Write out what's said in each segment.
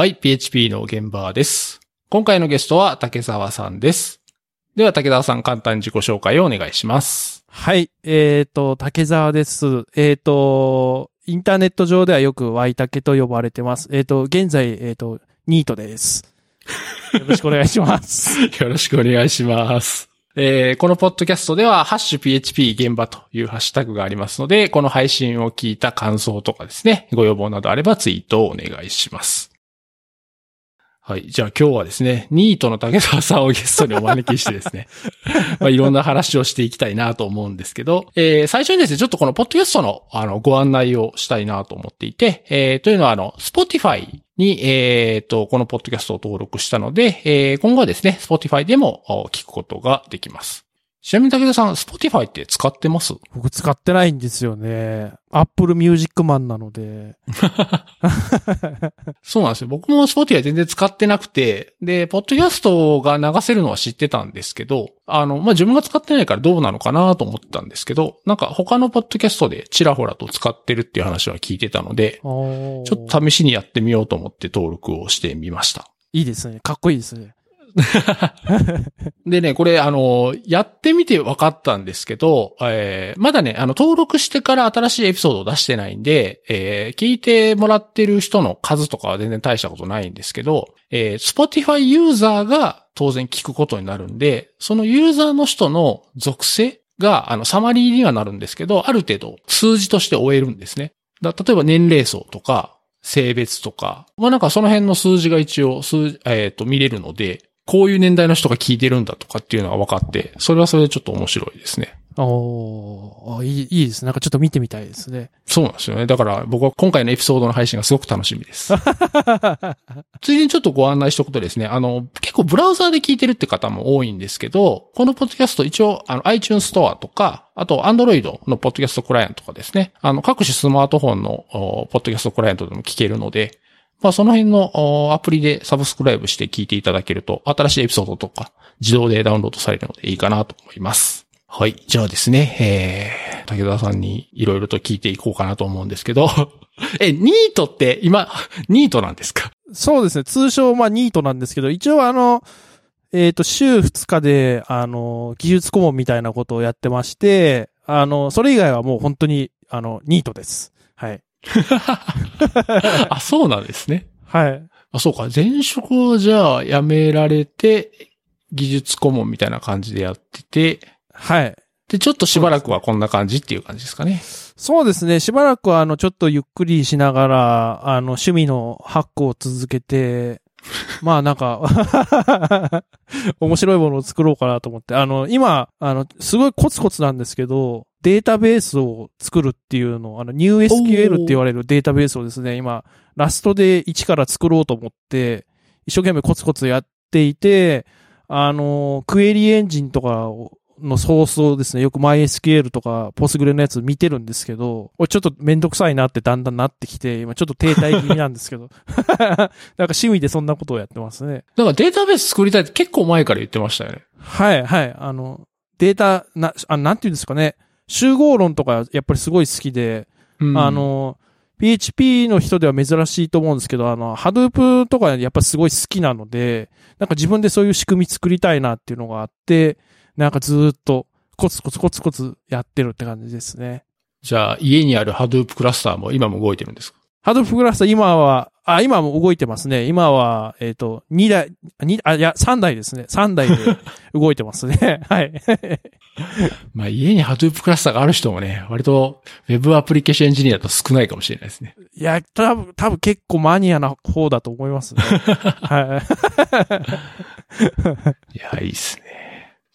はい、PHP の現場です。今回のゲストは竹澤さんです。では、竹澤さん、簡単に自己紹介をお願いします。はい。えっ、と、竹沢です。えっ、と、インターネット上ではよくワイタケと呼ばれてます。えっ、と、現在、えっ、と、ニートです。よろしくお願いします。よろしくお願いします。えーこのポッドキャストでは、ハッシュ PHP 現場というハッシュタグがありますので、この配信を聞いた感想とかですね、ご要望などあればツイートをお願いします。はい。じゃあ今日はですね、ニートの竹澤さんをゲストにお招きしてですね、まあ、いろんな話をしていきたいなと思うんですけど、えー最初にですね、ちょっとこのポッドキャストのあのご案内をしたいなと思っていて、えーというのはあの、Spotify に、えーと、このポッドキャストを登録したので、えー今後はですね、Spotify でもお聞くことができます。ちなみに武田さん、Spotify って使ってます？僕使ってないんですよね。Apple Music Man なので。そうなんですよ。僕も Spotify 全然使ってなくて、で、ポッドキャストが流せるのは知ってたんですけど、あの、まあ、自分が使ってないからどうなのかなと思ってたんですけど、なんか他のポッドキャストでちらほらと使ってるっていう話は聞いてたので、ちょちょっと試しにやってみようと思って登録をしてみました。いいですね。かっこいいですね。でね、これ、あの、やってみて分かったんですけど、えーまだね、あの、登録してから新しいエピソードを出してないんで、えー聞いてもらってる人の数とかは全然大したことないんですけど、えー Spotify ユーザーが当然聞くことになるんで、そのユーザーの人の属性が、あの、サマリーにはなるんですけど、ある程度数字として終えるんですね。だ例えば年齢層とか、性別とか、まあなんかその辺の数字が一応、数、えっ、と、見れるので、こういう年代の人が聞いてるんだとかっていうのが分かって、それはそれでちょっと面白いですね。おーいい、いいですね。なんかちょっと見てみたいですね。そうなんですよね。だから僕は今回のエピソードの配信がすごく楽しみです。ついでにちょっとご案内しておくとですね、あの、結構ブラウザーで聞いてるって方も多いんですけど、このポッドキャスト一応、あの、iTunes ストアとか、あと Android のポッドキャストクライアントとかですね、あの、各種スマートフォンの、おポッドキャストクライアントでも聞けるので、まあ、その辺のおアプリでサブスクライブして聞いていただけると、新しいエピソードとか自動でダウンロードされるのでいいかなと思います。はい。じゃあですね、えー、武田さんにいろいろと聞いていこうかなと思うんですけど、え、ニートって今、ニートなんですか？そうですね。通称、まあ、ニートなんですけど、一応あの、えっ、と、週2日で、あの、技術顧問みたいなことをやってまして、あの、それ以外はもう本当に、あの、ニートです。はい。あ、そうなんですね。はい。あ、そうか。前職をじゃあ辞められて、技術顧問みたいな感じでやってて、はい。で、ちょっとしばらくはこんな感じっていう感じですかね。そうですね。しばらくは、あの、ちょっとゆっくりしながら、あの、趣味のハックを続けて、まあなんか、面白いものを作ろうかなと思って。あの、今、あの、すごいコツコツなんですけど、データベースを作るっていうのを、あの、NewSQL って言われるデータベースをですね、今、ラストで一から作ろうと思って、一生懸命コツコツやっていて、あの、クエリエンジンとかをのソースをですね、よく MySQL とか Postgre のやつ見てるんですけど、ちょっとめんどくさいなってだんだんなってきて、今ちょっと停滞気味なんですけど。なんか趣味でそんなことをやってますね。だからデータベース作りたいって結構前から言ってましたよね。はい、はい。あの、データ、な、あなんていうんですかね。集合論とかやっぱりすごい好きで、うんあ、の、PHP の人では珍しいと思うんですけど、あの、Hadoop とかやっぱすごい好きなので、なんか自分でそういう仕組み作りたいなっていうのがあって、なんかずーっとコツコツコツコツやってるって感じですね。じゃあ、家にある Hadoop クラスターも今も動いてるんですか？Hadoop クラスター今は、あ、今も動いてますね。今は、えっ、と、2台、2、あ、いや、3台ですね。3台で 動いてますね。はい。まあ、家に Hadoop クラスターがある人もね、割と Web アプリケーションエンジニアだと少ないかもしれないですね。いや、多分、多分結構マニアな方だと思いますね。はい。いや、いいっすね。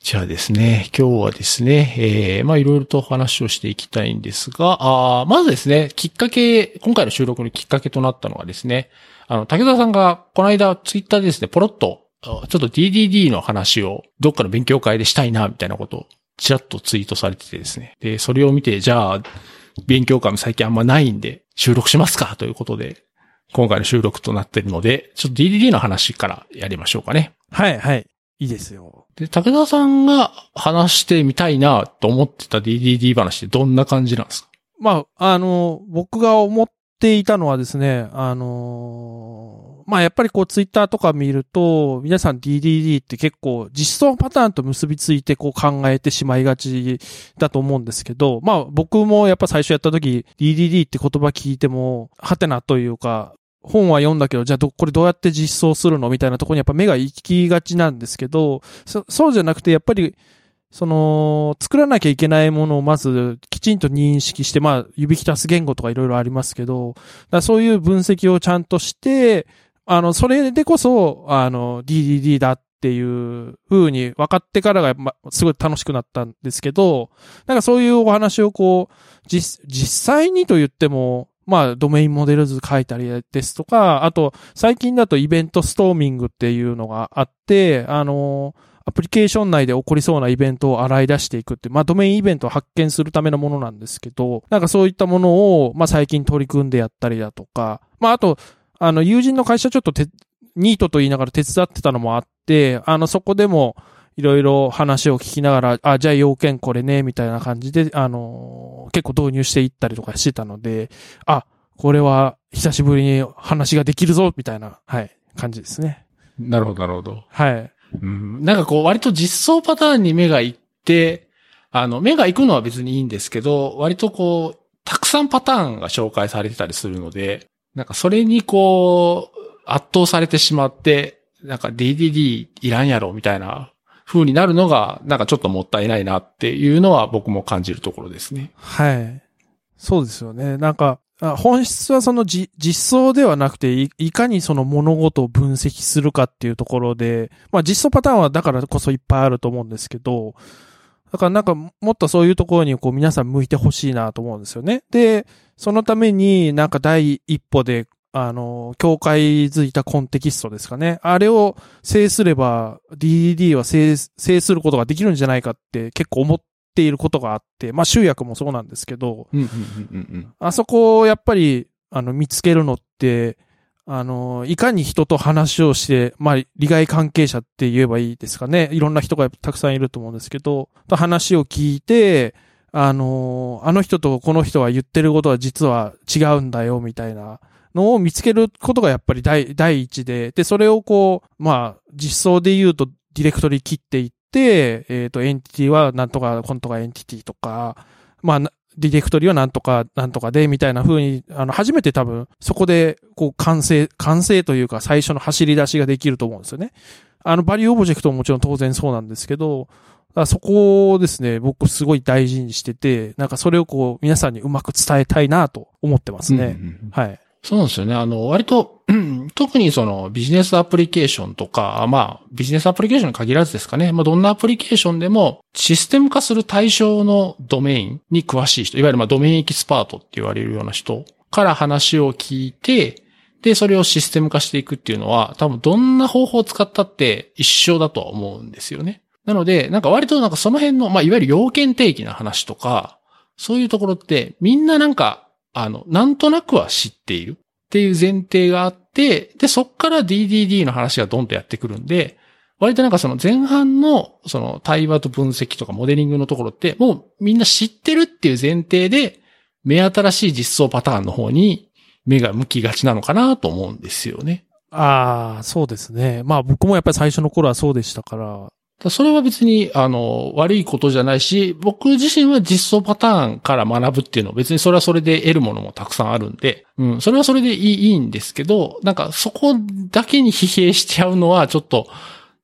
じゃあですね、今日はですね、えー、まあいろいろとお話をしていきたいんですが、あまずですね、きっかけ、今回の収録のきっかけとなったのはですね、あの、竹田さんがこの間ツイッターでですね、ポロッと、ちょっと DDD の話をどっかの勉強会でしたいな、みたいなことをちらっとツイートされててですね。で、それを見て、じゃあ、勉強会も最近あんまないんで、収録しますかということで、今回の収録となっているので、ちょっと DDD の話からやりましょうかね。はい、はい。いいですよ。で、武田さんが話してみたいなと思ってた DDD 話ってどんな感じなんですか？まあ、あの、僕が思っていたのはですね、あのまあやっぱりこうツイッターとか見ると、皆さん DDD って結構実装パターンと結びついてこう考えてしまいがちだと思うんですけど、まあ僕もやっぱ最初やった時 DDD って言葉聞いても、はてなというか、本は読んだけど、じゃあど、これどうやって実装するの？みたいなところにやっぱ目が行きがちなんですけど、そそうじゃなくてやっぱりその、作らなきゃいけないものをまずきちんと認識して、まあ、指きたす言語とかいろいろありますけど、そういう分析をちゃんとして、あの、それでこそ、あの、DDD だっていう風に分かってからが、ま、すごい楽しくなったんですけど、なんかそういうお話をこう、実、実際にと言っても、まあ、ドメインモデル図書いたりですとか、あと、最近だとイベントストーミングっていうのがあって、あのアプリケーション内で起こりそうなイベントを洗い出していくって、まあ、ドメインイベントを発見するためのものなんですけど、なんかそういったものを、まあ、最近取り組んでやったりだとか、まあ、あと、あの、友人の会社ちょっとて、ニートと言いながら手伝ってたのもあって、あの、そこでも、いろいろ話を聞きながら、あ、じゃあ要件これね、みたいな感じで、あの、結構導入していったりとかしてたので、あ、これは久しぶりに話ができるぞ、みたいな、はい、感じですね。なるほど、なるほど。はい。うん、なんかこう、割と実装パターンに目が行って、あの、目が行くのは別にいいんですけど、割とこう、たくさんパターンが紹介されてたりするので、なんかそれにこう、圧倒されてしまって、なんか DDD いらんやろみたいな風になるのが、なんかちょっともったいないなっていうのは僕も感じるところですね。はい。そうですよね。なんか、本質はその実装ではなくてい、いかにその物事を分析するかっていうところで、まあ実装パターンはだからこそいっぱいあると思うんですけど、だからなんかもっとそういうところにこう皆さん向いてほしいなと思うんですよね。で、そのためになんか第一歩で、あの、境界づいたコンテキストですかね。あれを制すれば DDD は制制することができるんじゃないかって結構思っていることがあって、まあ集約もそうなんですけど、あそこをやっぱり、あの、見つけるのって、あの、いかに人と話をして、まあ、利害関係者って言えばいいですかね。いろんな人がたくさんいると思うんですけど、と話を聞いて、あの、あの人とこの人は言ってることは実は違うんだよ、みたいなのを見つけることがやっぱり第第一で、で、それをこう、まあ、実装で言うとディレクトリ切っていって、えっ、ー、と、エンティティはなんとか、コントがエンティティとか、まあ、ディレクトリはなんとか、なんとかで、みたいな風に、あの、初めて多分、そこで、こう、完成、完成というか、最初の走り出しができると思うんですよね。あの、 value object ももちろん当然そうなんですけど、そこをですね、僕すごい大事にしてて、なんかそれをこう、皆さんにうまく伝えたいなと思ってますね。うんうんうん、はい。そうなんですよね。あの、割と、特にそのビジネスアプリケーションとか、まあ、ビジネスアプリケーションに限らずですかね。まあ、どんなアプリケーションでも、システム化する対象のドメインに詳しい人、いわゆるまあ、ドメインエキスパートって言われるような人から話を聞いて、で、それをシステム化していくっていうのは、多分どんな方法を使ったって一緒だとは思うんですよね。なので、なんか割となんかその辺の、まあ、いわゆる要件定義な話とか、そういうところってみんななんかあの、なんとなくは知っているっていう前提があって、で、そっから DDD の話がドンとやってくるんで、割となんかその前半のその対話と分析とかモデリングのところってもうみんな知ってるっていう前提で目新しい実装パターンの方に目が向きがちなのかなと思うんですよね。ああ、そうですね。まあ僕もやっぱり最初の頃はそうでしたから、それは別に、あの、悪いことじゃないし、僕自身は実装パターンから学ぶっていうのは別にそれはそれで得るものもたくさんあるんで、うん、それはそれでいいんですけど、なんかそこだけに疲弊しちゃうのはちょっと、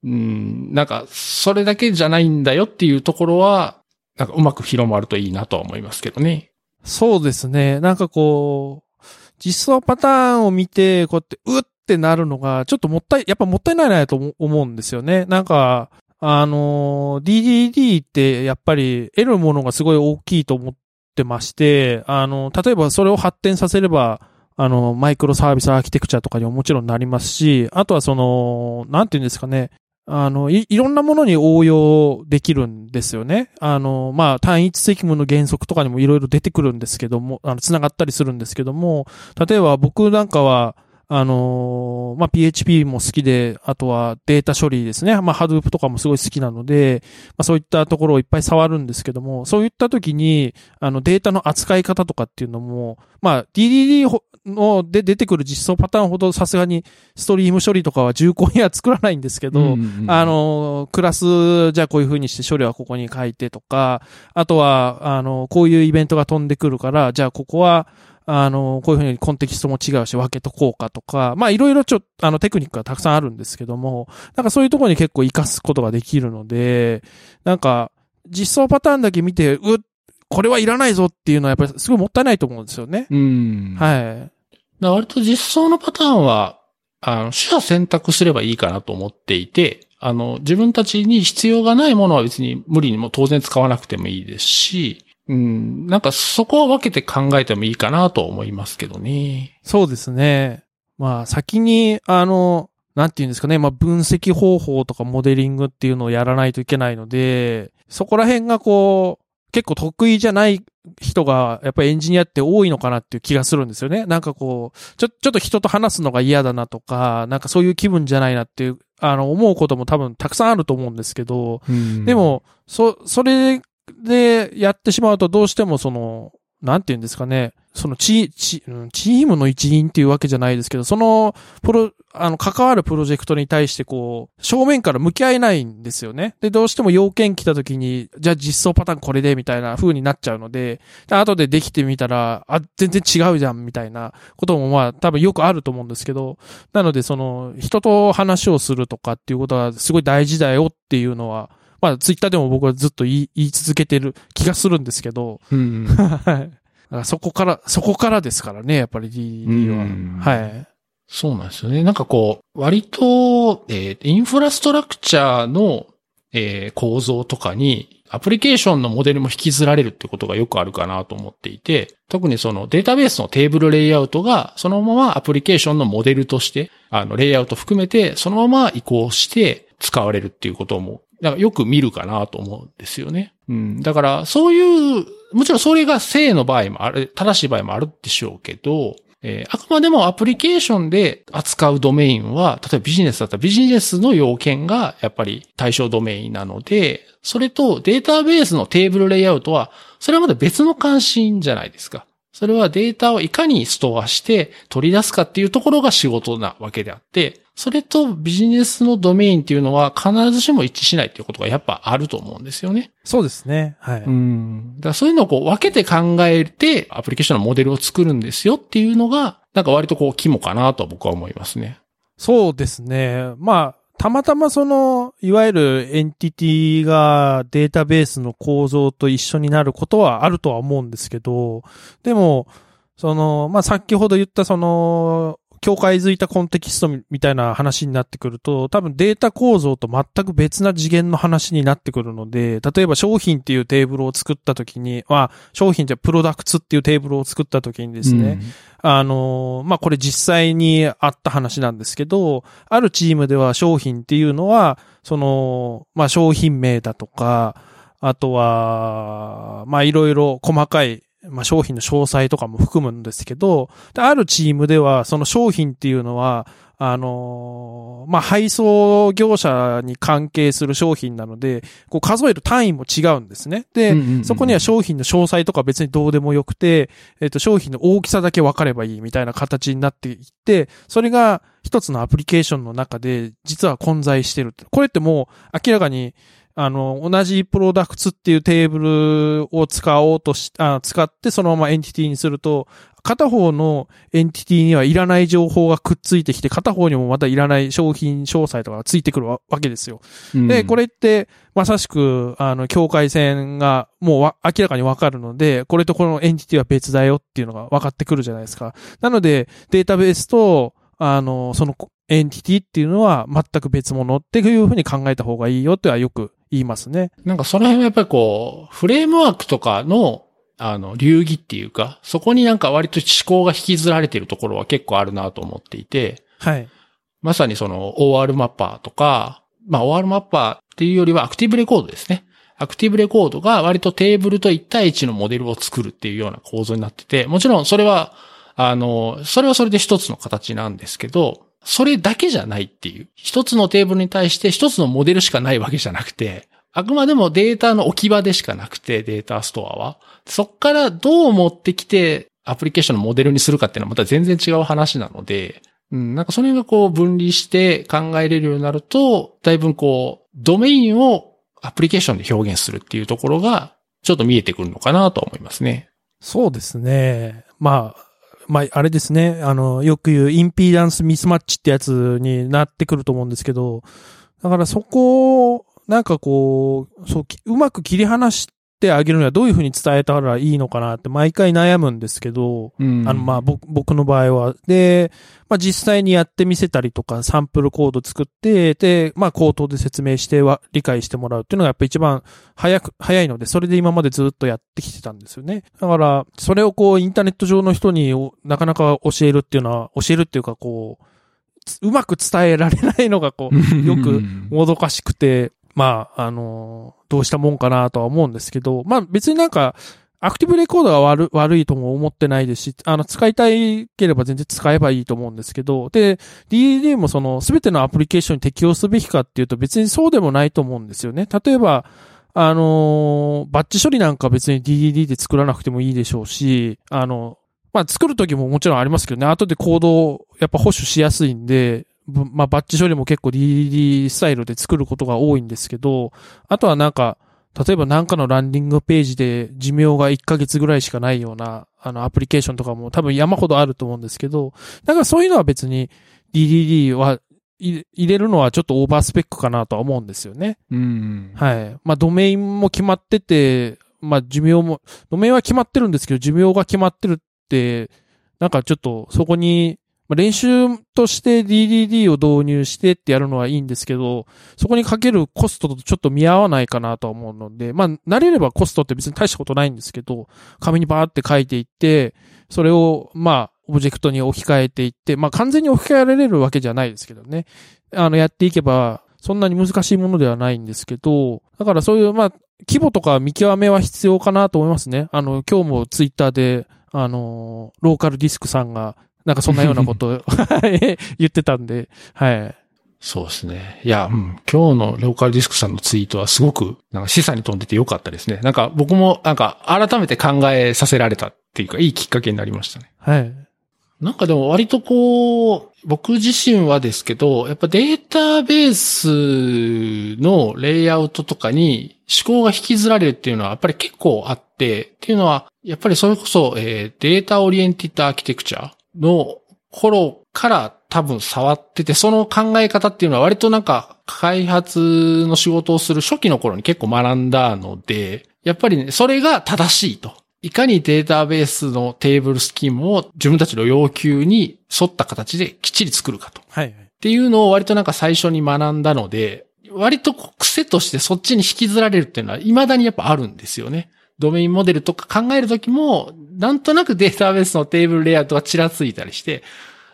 うん、なんかそれだけじゃないんだよっていうところは、なんかうまく広まるといいなとは思いますけどね。そうですね。なんかこう、実装パターンを見て、こうやって、うってなるのが、ちょっともったい、やっぱもったいないなと思うんですよね。なんか、あの、DDD ってやっぱり得るものがすごい大きいと思ってまして、あの、例えばそれを発展させれば、あの、マイクロサービスアーキテクチャとかにももちろんなりますし、あとはその、なんていうんですかね、あの、い、いろんなものに応用できるんですよね。あの、まあ、単一責務の原則とかにもいろいろ出てくるんですけども、あの、繋がったりするんですけども、例えば僕なんかは、あのーまあ、PHP も好きで、あとはデータ処理ですね。まあ、Hadoop とかもすごい好きなので、まあ、そういったところをいっぱい触るんですけども、そういった時に、あの、データの扱い方とかっていうのも、まあ、DDD ので出てくる実装パターンほどさすがにストリーム処理とかは重厚には作らないんですけど、うんうんうんあ、の、クラス、じゃあこういう風にして処理はここに書いてとか、あとは、あの、こういうイベントが飛んでくるから、じゃあここは、あの、こういう風にコンテキストも違うし分けとこうかとか、まあいろいろちょっと、あの、テクニックがたくさんあるんですけども、なんかそういうところに結構活かすことができるので、なんか、実装パターンだけ見て、うっ、これはいらないぞっていうのはやっぱりすごいもったいないと思うんですよね。うん。はい。ら割と実装のパターンは、あの、取捨選択すればいいかなと思っていて、あの、自分たちに必要がないものは別に無理にも当然使わなくてもいいですし、うん、なんかそこは分けて考えてもいいかなと思いますけどね。そうですね。まあ、先に、あの、なんて言うんですかね、まあ、分析方法とかモデリングっていうのをやらないといけないので、そこら辺がこう、結構得意じゃない人が、やっぱりエンジニアって多いのかなっていう気がするんですよね。なんかこう、ちょ、ちょっと人と話すのが嫌だなとか、なんかそういう気分じゃないなっていう、あの、思うことも多分たくさんあると思うんですけど、で、も、そ、それでやってしまうとどうしてもその、なんて言うんですかね、そのチ、チ、チームの一員っていうわけじゃないですけど、その、プロ、あの、関わるプロジェクトに対してこう、正面から向き合えないんですよね。で、どうしても要件来た時に、じゃあ実装パターンこれでみたいな風になっちゃうので、で後でできてみたら、あ、全然違うじゃんみたいなこともまあ多分よくあると思うんですけど、なのでその、人と話をするとかっていうことはすごい大事だよっていうのは、まあツイッターでも僕はずっと言い言い続けてる気がするんですけど、うん。はい。そこから、そこからですからね、やっぱり DD は。うんはい。そうなんですよね。なんかこう、割と、えーインフラストラクチャーの、えー構造とかに、アプリケーションのモデルも引きずられるってことがよくあるかなと思っていて、特にそのデータベースのテーブルレイアウトが、そのままアプリケーションのモデルとして、あの、レイアウト含めて、そのまま移行して使われるっていうことも、なんかよく見るかなと思うんですよね。うん。だから、そういう、もちろんそれが正の場合もある、正しい場合もあるでしょうけど、えーあくまでもアプリケーションで扱うドメインは、例えばビジネスだったらビジネスの要件がやっぱり対象ドメインなので、それとデータベースのテーブルレイアウトは、それはまだ別の関心じゃないですか。それはデータをいかにストアして取り出すかっていうところが仕事なわけであって、それとビジネスのドメインっていうのは必ずしも一致しないっていうことがやっぱあると思うんですよね。そうですね。はい。うん。だからそういうのをこう分けて考えてアプリケーションのモデルを作るんですよっていうのが、なんか割とこう肝かなと僕は思いますね。そうですね。まあ、たまたまその、いわゆるエンティティがデータベースの構造と一緒になることはあるとは思うんですけど、でも、その、まあ、先ほど言ったその、境界づいたコンテキストみたいな話になってくると、多分データ構造と全く別な次元の話になってくるので、例えば商品っていうテーブルを作った時に、まあ、商品じゃプロダクツっていうテーブルを作った時にですね、あの、まあ、これ実際にあった話なんですけど、あるチームでは商品っていうのは、その、まあ、商品名だとか、あとは、まあ、いろいろ細かい、まあ、商品の詳細とかも含むんですけど、であるチームでは、その商品っていうのは、あのまあ、配送業者に関係する商品なので、こう数える単位も違うんですね。で、うんうんうんそこには商品の詳細とか別にどうでもよくて、えっ、と、商品の大きさだけ分かればいいみたいな形になっていって、それが一つのアプリケーションの中で実は混在してる。これってもう明らかに、あの、同じ products っていうテーブルを使おうとし、あ使ってそのままエンティティにすると、片方のエンティティにはいらない情報がくっついてきて、片方にもまたいらない商品詳細とかがついてくるわわけですよ。で、これ、れって、まさしく、あの、境界線がもうわ明らかにわかるので、これとこのエンティティは別だよっていうのが分かってくるじゃないですか。なので、データベースと、あの、そのエンティティっていうのは全く別物っていうふうに考えた方がいいよってはよく言いますね。なんかその辺はやっぱりこう、フレームワークとかの、あの、流儀っていうか、そこになんか割と思考が引きずられてるところは結構あるなと思っていて、はい。まさにその OR マッパーとか、まあ OR マッパーっていうよりはアクティブレコードですね。アクティブレコードが割とテーブルと1対1のモデルを作るっていうような構造になってて、もちろんそれは、あの、それはそれで一つの形なんですけど、それだけじゃないっていう。一つのテーブルに対して一つのモデルしかないわけじゃなくて、あくまでもデータの置き場でしかなくて、データストアは。そっからどう持ってきて、アプリケーションのモデルにするかっていうのはまた全然違う話なので、うん、なんかそれがこう分離して考えれるようになると、だいぶこう、ドメインをアプリケーションで表現するっていうところが、ちょっと見えてくるのかなと思いますね。そうですね。まあ、まあ、あれですね。あの、よく言うインピーダンスミスマッチってやつになってくると思うんですけど、だからそこを、なんかこう、そう、うまく切り離してあげるにはどういうふうに伝えたらいいのかなって毎回悩むんですけど、うん、あの、まあ、僕、僕の場合は。で、まあ、実際にやってみせたりとか、サンプルコード作って、で、まあ、口頭で説明しては、理解してもらうっていうのがやっぱ一番早く、早いので、それで今までずっとやってきてたんですよね。だから、それをこう、インターネット上の人になかなか教えるっていうのは、教えるっていうかこう、うまく伝えられないのがこう、よくもどかしくて、まあ、あの、どうしたもんかなとは思うんですけど、まあ別になんか、アクティブレコードが悪悪いとも思ってないですし、あの、使いたいければ全然使えばいいと思うんですけど、で、DDD もその、すべてのアプリケーションに適用すべきかっていうと別にそうでもないと思うんですよね。例えば、あのバッチ処理なんか別に DDD で作らなくてもいいでしょうし、あの、まあ、作るときももちろんありますけどね、後でコードをやっぱ保守しやすいんで、まあ、バッチ処理も結構 DDD スタイルで作ることが多いんですけど、あとはなんか、例えばなんかのランディングページで寿命が1ヶ月ぐらいしかないような、あの、アプリケーションとかも多分山ほどあると思うんですけど、だからそういうのは別に DDD は入れるのはちょっとオーバースペックかなとは思うんですよね。うん。はい。まあ、ドメインも決まってて、まあ、寿命も、ドメインは決まってるんですけど、寿命が決まってるって、なんかちょっとそこにま練習として DDD を導入してってやるのはいいんですけど、そこにかけるコストとちょっと見合わないかなと思うので、まあ、慣れればコストって別に大したことないんですけど、紙にバーって書いていって、それを、まあ、オブジェクトに置き換えていって、まあ、完全に置き換えられるわけじゃないですけどね。あの、やっていけば、そんなに難しいものではないんですけど、だからそういう、まあ、規模とか見極めは必要かなと思いますね。あの、今日もツイッターで、あの、ローカルディスクさんが、なんかそんなようなことを 言ってたんで、はい。そうですね。いや、うん、今日のローカルディスクさんのツイートはすごく、なんか示唆に飛んでてよかったですね。なんか僕も、なんか改めて考えさせられたっていうか、いいきっかけになりましたね。はい。なんかでも割とこう、僕自身はですけど、やっぱデータベースのレイアウトとかに思考が引きずられるっていうのはやっぱり結構あって、っていうのは、やっぱりそれこそ、えー、データオリエンティッドアーキテクチャの頃から多分触ってて、その考え方っていうのは割となんか開発の仕事をする初期の頃に結構学んだので、やっぱりね、それが正しいと。いかにデータベースのテーブルスキームを自分たちの要求に沿った形できっちり作るかと。はい。っていうのを割となんか最初に学んだので、割と癖としてそっちに引きずられるっていうのは未だにやっぱあるんですよね。ドメインモデルとか考えるときも、なんとなくデータベースのテーブルレイアウトがちらついたりして、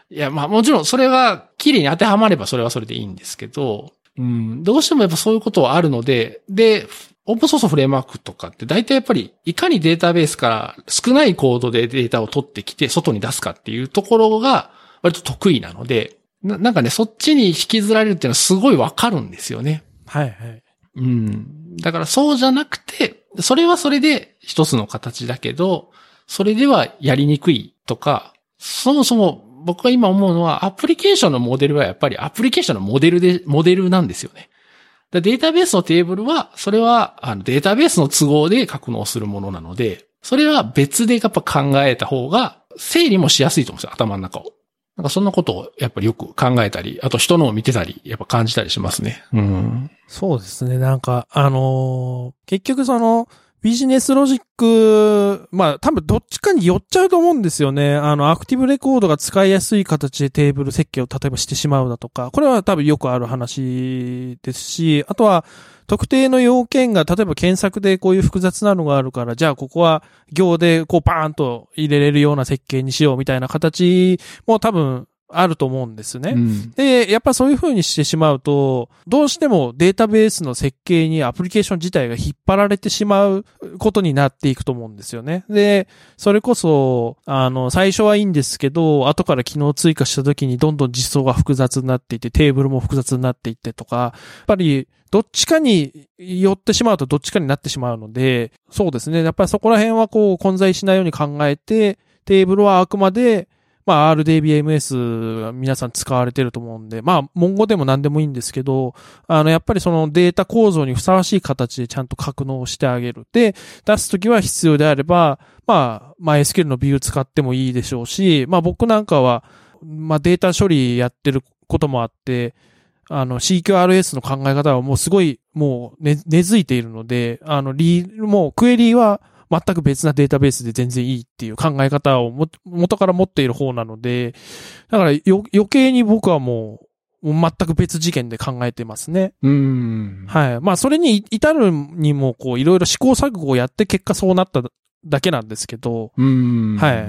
いや、まあもちろんそれが綺麗に当てはまればそれはそれでいいんですけど、うん、どうしてもやっぱそういうことはあるので、で、オープンソースフレームワークとかって大体やっぱりいかにデータベースから少ないコードでデータを取ってきて外に出すかっていうところが割と得意なので、ななんかね、そっちに引きずられるっていうのはすごいわかるんですよね。はいはい。うん。だからそうじゃなくて、それはそれで一つの形だけど、それではやりにくいとか、そもそも僕が今思うのはアプリケーションのモデルはやっぱりアプリケーションのモデルで、モデルなんですよね。データベースのテーブルは、それはあのデータベースの都合で格納するものなので、それは別でやっぱ考えた方が整理もしやすいと思うんですよ、頭の中を。なんかそんなことをやっぱりよく考えたり、あと人のを見てたり、やっぱ感じたりしますね。うん。そうですね。なんか、あのー、結局その、ビジネスロジック、まあ多分どっちかに寄っちゃうと思うんですよね。あの、アクティブレコードが使いやすい形でテーブル設計を例えばしてしまうだとか、これは多分よくある話ですし、あとは特定の要件が、例えば検索でこういう複雑なのがあるから、じゃあここは行でこうパーンと入れれるような設計にしようみたいな形も多分あると思うんですね。うん。で、やっぱそういう風にしてしまうと、どうしてもデータベースの設計にアプリケーション自体が引っ張られてしまうことになっていくと思うんですよね。で、それこそ、あの、最初はいいんですけど、後から機能追加した時にどんどん実装が複雑になっていって、テーブルも複雑になっていってとか、やっぱり、どっちかに寄ってしまうとどっちかになってしまうので、そうですね。やっぱりそこら辺はこう混在しないように考えて、テーブルはあくまでまあ RDBMS 皆さん使われてると思うんで、まあ、文語でも何でもいいんですけど、あの、やっぱりそのデータ構造にふさわしい形でちゃんと格納してあげる。で、出すときは必要であれば、まあ、MySQL のビュー使ってもいいでしょうし、まあ僕なんかは、まあデータ処理やってることもあって、あの CQRS の考え方はもうすごいもう根付いているので、あのリ、もうクエリーは全く別なデータベースで全然いいっていう考え方をも元から持っている方なので、だからよ余計に僕はもう、全く別次元で考えてますね。うん。はい。まあ、それに至るにも、こう、いろいろ試行錯誤をやって結果そうなっただけなんですけど、うん。はい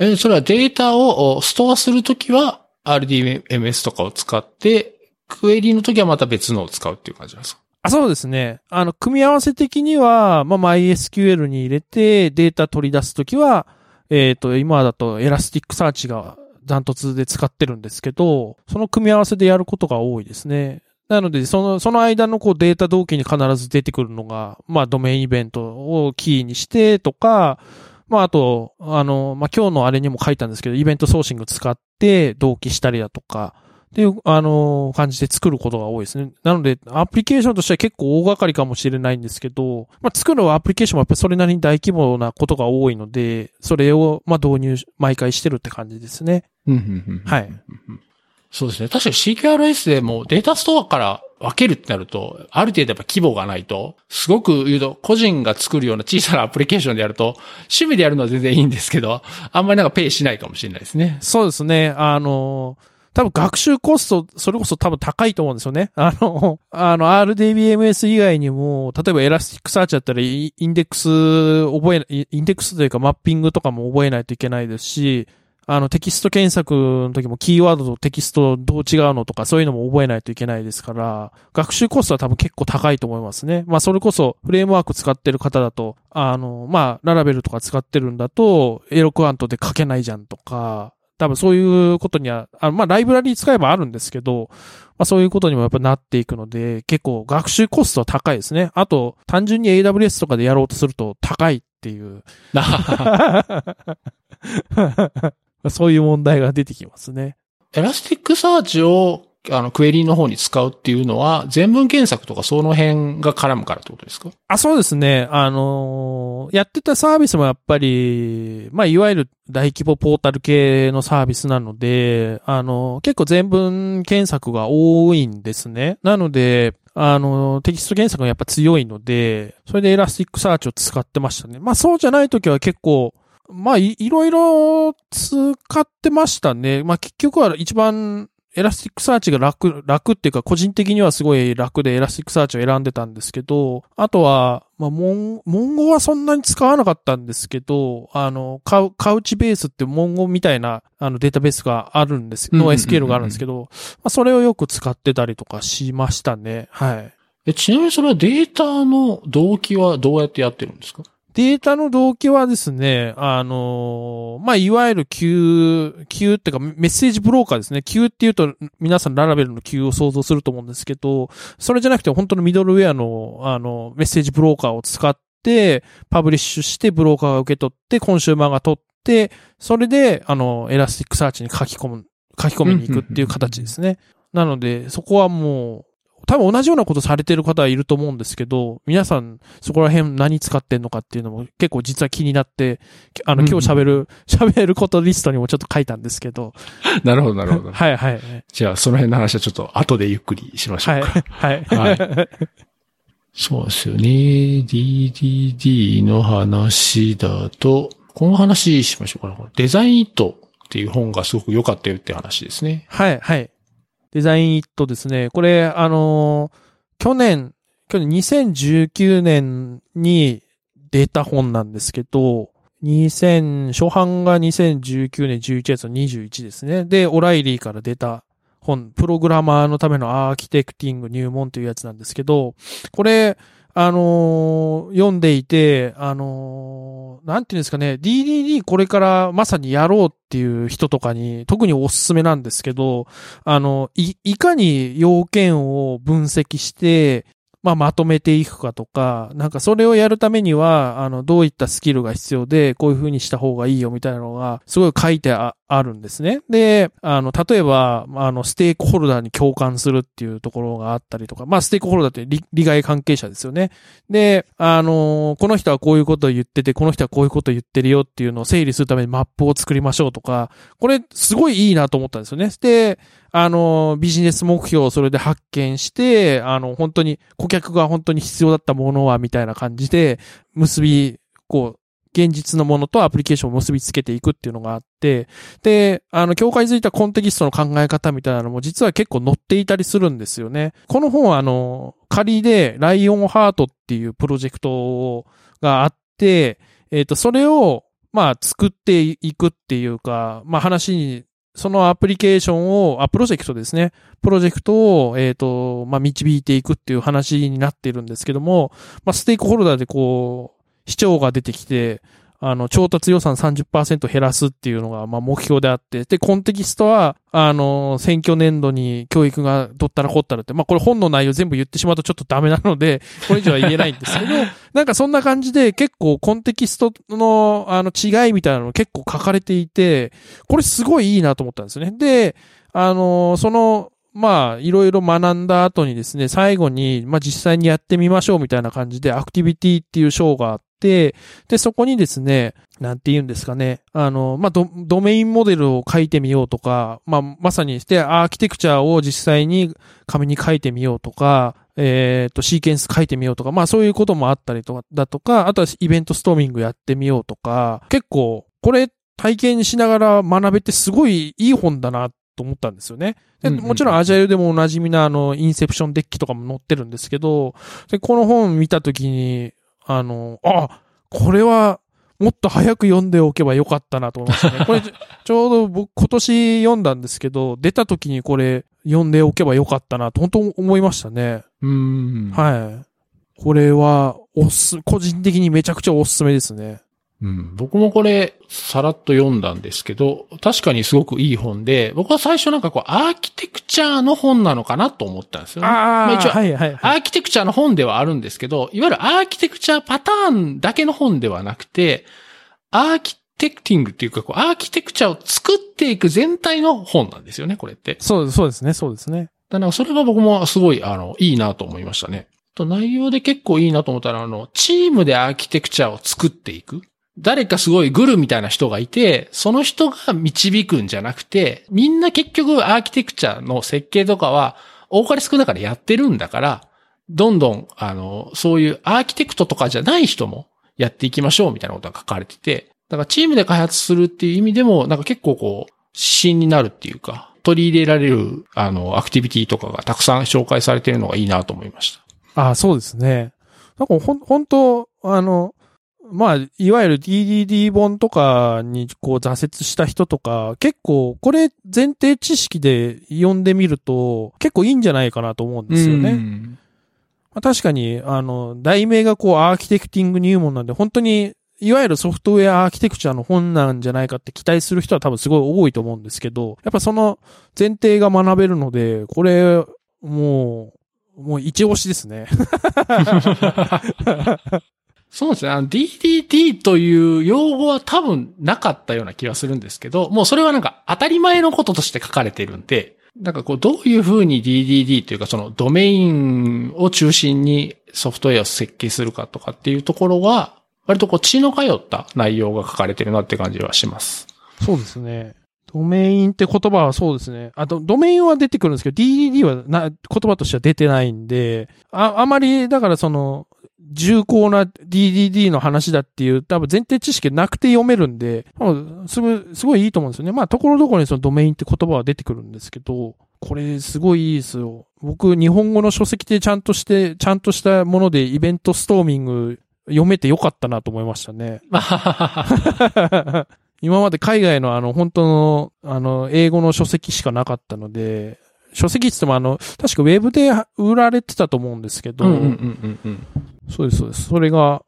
え、それはデータをおストアするときは RDMS とかを使って、クエリのときはまた別のを使うっていう感じなんですか？あ、そうですね。あの、組み合わせ的には、まあ、MySQL に入れてデータ取り出すときは、えっ、と、今だと Elasticsearch がダントツで使ってるんですけど、その組み合わせでやることが多いですね。なので、その、その間のこうデータ同期に必ず出てくるのが、まあ、ドメインイベントをキーにしてとか、まあ、あと、あの、まあ、今日のあれにも書いたんですけど、イベントソーシング使って同期したりだとか、っていう、あの感じで作ることが多いですね。なので、アプリケーションとしては結構大掛かりかもしれないんですけど、まあ、作るアプリケーションもやっぱりそれなりに大規模なことが多いので、それを、まあ、導入、毎回してるって感じですね。はい。そうですね。確かに CQRS でもデータストアから分けるってなると、ある程度やっぱ規模がないと、すごく言うと、個人が作るような小さなアプリケーションでやると、趣味でやるのは全然いいんですけど、あんまりなんかペイしないかもしれないですね。そうですね。あの多分学習コスト、それこそ多分高いと思うんですよね。あの、あの、RDBMS 以外にも、例えば Elasticsearch だったらインデックス覚え、インデックスというかマッピングとかも覚えないといけないですし、あの、テキスト検索の時もキーワードとテキストどう違うのとかそういうのも覚えないといけないですから、学習コストは多分結構高いと思いますね。まあそれこそフレームワーク使ってる方だと、あの、まあ Laravel とか使ってるんだと、 Eloquent で書けないじゃんとか、多分そういうことには、あまあライブラリー使えばあるんですけど、まあそういうことにもやっぱなっていくので、結構学習コストは高いですね。あと、単純に AWS とかでやろうとすると高いっていう。そういう問題が出てきますね。 Elasticsearch を、あの、クエリーの方に使うっていうのは、全文検索とかその辺が絡むからってことですか？あ、そうですね。あのーやってたサービスもやっぱり、まあ、いわゆる大規模ポータル系のサービスなので、あのー結構全文検索が多いんですね。なので、あのテキスト検索がやっぱ強いので、それで Elasticsearch を使ってましたね。まあ、そうじゃない時は結構、まあい、いろいろ使ってましたね。まあ、結局は一番 Elasticsearch が楽、楽っていうか、個人的にはすごい楽で Elasticsearch を選んでたんですけど、あとは、まあ、文、文語はそんなに使わなかったんですけど、あの、カウ Couchbase って Mongo みたいな、あの、データベースがあるんです、の SQL があるんですけど、まあ、それをよく使ってたりとかしましたね。はい。え、ちなみにそれはデータの同期はどうやってやってるんですか？データの同期はですね、あのーまあ、いわゆる Q、Q っていうかメッセージブローカーですね。Q っていうと皆さんララベルの Q を想像すると思うんですけど、それじゃなくて本当のミドルウェアの、あの、メッセージブローカーを使って、パブリッシュしてブローカーが受け取って、コンシューマーが取って、それで、あの、 Elasticsearch に書き込む、書き込みに行くっていう形ですね。なので、そこはもう、多分同じようなことされてる方はいると思うんですけど、皆さんそこら辺何使ってんのかっていうのも結構実は気になって、あのうん今日喋る、喋ることリストにもちょっと書いたんですけど。なるほど、なるほど。はいはい。じゃあ、その辺の話はちょっと後でゆっくりしましょはい。うか。はい。はいそうですよね。DDD の話だと、この話しましょうかな。デザインイットっていう本がすごく良かったよって話ですね。はい、はい。デザインイットですね。これ、あの去年、去年2019年に出た本なんですけど、2000、初版が2019年11月の21ですね。で、オライリーから出た本、プログラマーのためのアーキテクティング入門というやつなんですけど、これ、あのー読んでいて、あのーなんていうんですかね、DDD これからまさにやろうっていう人とかに特におすすめなんですけど、あの、い、いかに要件を分析して、まあ、まとめていくかとか、なんかそれをやるためには、あの、どういったスキルが必要で、こういう風にした方がいいよみたいなのが、すごい書いてあるんですね。で、あの、例えば、あの、ステークホルダーに共感するっていうところがあったりとか、まあ、ステークホルダーって利利害関係者ですよね。で、あの、この人はこういうことを言ってて、この人はこういうことを言ってるよっていうのを整理するためにマップを作りましょうとか、これ、すごいいいなと思ったんですよね。で、あの、ビジネス目標をそれで発見して、あの、本当に、顧客が本当に必要だったものは、みたいな感じで、結び、こう、現実のものとアプリケーションを結びつけていくっていうのがあって、で、あの、境界づいたコンテキストの考え方みたいなのも実は結構載っていたりするんですよね。この本はあの、仮でライオンハートっていうプロジェクトがあって、えっ、と、それを、まあ、作っていくっていうか、まあ話に、そのアプリケーションを、あ、プロジェクトですね。プロジェクトを、えっ、と、まあ、導いていくっていう話になってるんですけども、まあ、ステークホルダーでこう、市長が出てきて、あの、調達予算30%減らすっていうのが、まあ、目標であって、で、コンテキストは、あの、選挙年度に教育がどったらこったらって、まあ、これ本の内容全部言ってしまうとちょっとダメなので、これ以上は言えないんですけど、なんかそんな感じで結構コンテキストの、あの、違いみたいなの結構書かれていて、これすごいいいなと思ったんですよね。で、あの、その、まあ、いろいろ学んだ後にですね、最後に、まあ実際にやってみましょうみたいな感じで、アクティビティっていう章があって、で、そこにですね、なんて言うんですかね。あの、まあ、ド、ドメインモデルを書いてみようとか、まあ、まさにして、アーキテクチャを実際に紙に書いてみようとか、えっ、と、シーケンス書いてみようとか、まあ、そういうこともあったりとか、だとか、あとはイベントストーミングやってみようとか、結構、これ体験しながら学べてすごいいい本だなと思ったんですよね。で、もちろんアジャイルでもおなじみなあの、インセプションデッキとかも載ってるんですけど、で、この本見たときに、あの、あ、これは、もっと早く読んでおけばよかったなと思いましたね。これちょ、うど僕今年読んだんですけど、出た時にこれ読んでおけばよかったなと本当思いましたね。うーん。はい。これは、おす、個人的にめちゃくちゃおすすめですね。うん、僕もこれ、さらっと読んだんですけど、確かにすごくいい本で、僕は最初なんかこう、アーキテクチャーの本なのかなと思ったんですよね。まあ一応はいはいはい。アーキテクチャーの本ではあるんですけど、いわゆるアーキテクチャーパターンだけの本ではなくて、アーキテクティングっていうか、こう、アーキテクチャを作っていく全体の本なんですよね、これって。そうです、そうですね、そうですね。だからそれが僕もすごい、あの、いいなと思いましたね。と内容で結構いいなと思ったら、あの、チームでアーキテクチャを作っていく。誰かすごいグルみたいな人がいて、その人が導くんじゃなくて、みんな結局アーキテクチャの設計とかは、多かれ少なかれやってるんだから、どんどん、あの、そういうアーキテクトとかじゃない人もやっていきましょうみたいなことが書かれてて、だからチームで開発するっていう意味でも、なんか結構こう、指針になるっていうか、取り入れられる、あの、アクティビティとかがたくさん紹介されてるのがいいなと思いました。ああ、そうですね。なんかほん、本当あの、まあ、いわゆる DDD 本とかにこう挫折した人とか、結構これ前提知識で読んでみると結構いいんじゃないかなと思うんですよね。うんまあ、確かに、あの、題名がこうアーキテクティング入門なんで、本当に、いわゆるソフトウェアアーキテクチャの本なんじゃないかって期待する人は多分すごい多いと思うんですけど、やっぱその前提が学べるので、これ、もう、もう一押しですね。そうですね。あの、DDD という用語は多分なかったような気がするんですけど、もうそれはなんか当たり前のこととして書かれてるんで、なんかこう、どういうふうに DDD というかそのドメインを中心にソフトウェアを設計するかとかっていうところは、割とこう、血の通った内容が書かれてるなって感じはします。そうですね。ドメインって言葉はそうですね。あと、ドメインは出てくるんですけど、DDD はな、言葉としては出てないんで、あ、あまり、だからその、重厚な DDD の話だっていう、多分前提知識なくて読めるんで、すごい、すごいいいと思うんですよね。まあ、ところどころにそのドメインって言葉は出てくるんですけど、これすごいいいですよ。僕、日本語の書籍でちゃんとして、ちゃんとしたものでイベントストーミング読めてよかったなと思いましたね。まあ、今まで海外のあの、本当の、あの、英語の書籍しかなかったので、書籍って言ってもあの、確かウェブで売られてたと思うんですけど、うんうんうんうんうん。そうです、そうです。それが、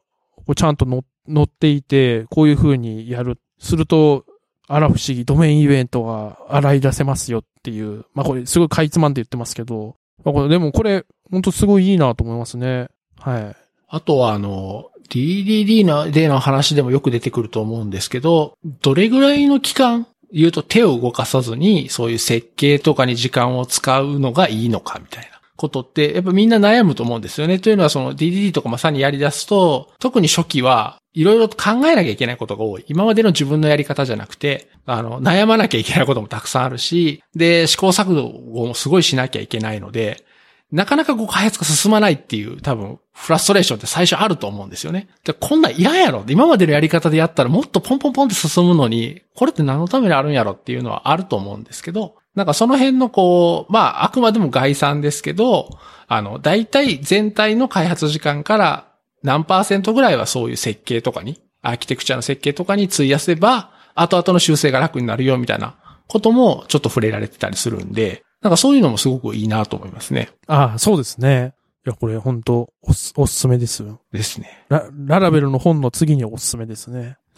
ちゃんと載載っていて、こういう風にやる。すると、あら不思議、ドメインイベントが洗い出せますよっていう。まあこれ、すごいかいつまんで言ってますけど、まあこれ、でもこれ、本当すごいいいなと思いますね。はい。あとは、あの、DDD のでの話でもよく出てくると思うんですけど、どれぐらいの期間、言うと手を動かさずに、そういう設計とかに時間を使うのがいいのかみたいなことって、やっぱみんな悩むと思うんですよね。というのは、その DDD とかまさにやり出すと、特に初期は、いろいろ考えなきゃいけないことが多い。今までの自分のやり方じゃなくて、あの、悩まなきゃいけないこともたくさんあるし、で、試行錯誤もすごいしなきゃいけないので、なかなかこう開発が進まないっていう多分フラストレーションって最初あると思うんですよね。で、こんなんいらんやろ今までのやり方でやったらもっとポンポンポンって進むのに、これって何のためにあるんやろっていうのはあると思うんですけど、なんかその辺のこう、まああくまでも概算ですけど、あの、大体全体の開発時間から何パーセントぐらいはそういう設計とかに、アーキテクチャの設計とかに費やせば、後々の修正が楽になるよみたいなこともちょっと触れられてたりするんで、なんかそういうのもすごくいいなと思いますね。ああ、そうですね。いや、これ本当おす、おすすめですよ。ですね。ラ、ララベルの本の次におすすめですね。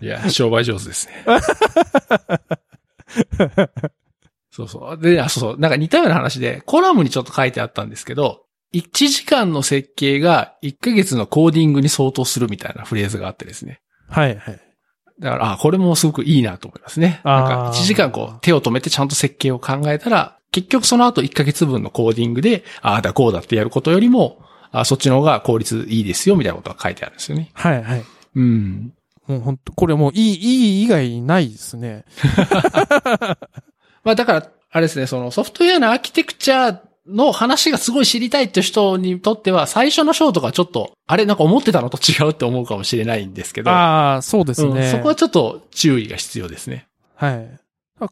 いや、商売上手ですね。そうそう。で、あ、そうそう。なんか似たような話で、コラムにちょっと書いてあったんですけど、1時間の設計が1ヶ月のコーディングに相当するみたいなフレーズがあってですね。はい、はい。だから、あ、これもすごくいいなと思いますね。なんか1時間こう手を止めてちゃんと設計を考えたら、結局その後1ヶ月分のコーディングで、ああだこうだってやることよりも、あそっちの方が効率いいですよみたいなことが書いてあるんですよね。はい、はい。うん。もう本当これもういい、いい以外ないですね。まあだから、あれですね、そのソフトウェアのアーキテクチャの話がすごい知りたいって人にとっては、最初の章とかちょっと、あれなんか思ってたのと違うって思うかもしれないんですけど、ああ、そうですね。うん、そこはちょっと注意が必要ですね。はい。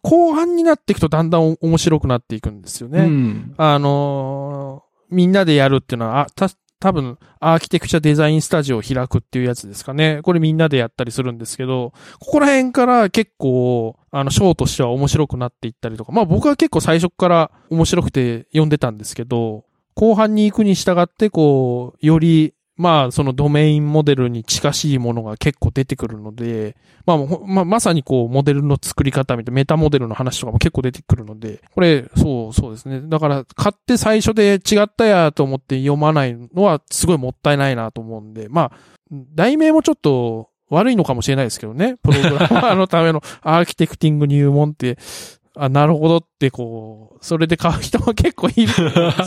後半になっていくとだんだん面白くなっていくんですよね。うん。あのーみんなでやるっていうのは、あ、た、多分、アーキテクチャデザインスタジオを開くっていうやつですかね。これみんなでやったりするんですけど、ここら辺から結構、あの、ショーとしては面白くなっていったりとか、まあ僕は結構最初から面白くて読んでたんですけど、後半に行くに従って、こう、より、まあ、そのドメインモデルに近しいものが結構出てくるので、まあまあ、まさにこう、モデルの作り方みたいな、メタモデルの話とかも結構出てくるので、これ、そう、そうですね。だから、買って最初で違ったやと思って読まないのは、すごいもったいないなと思うんで、まあ、題名もちょっと悪いのかもしれないですけどね。プログラマーのための アーキテクティング入門って、あ、なるほどってこう、それで買う人も結構いるんです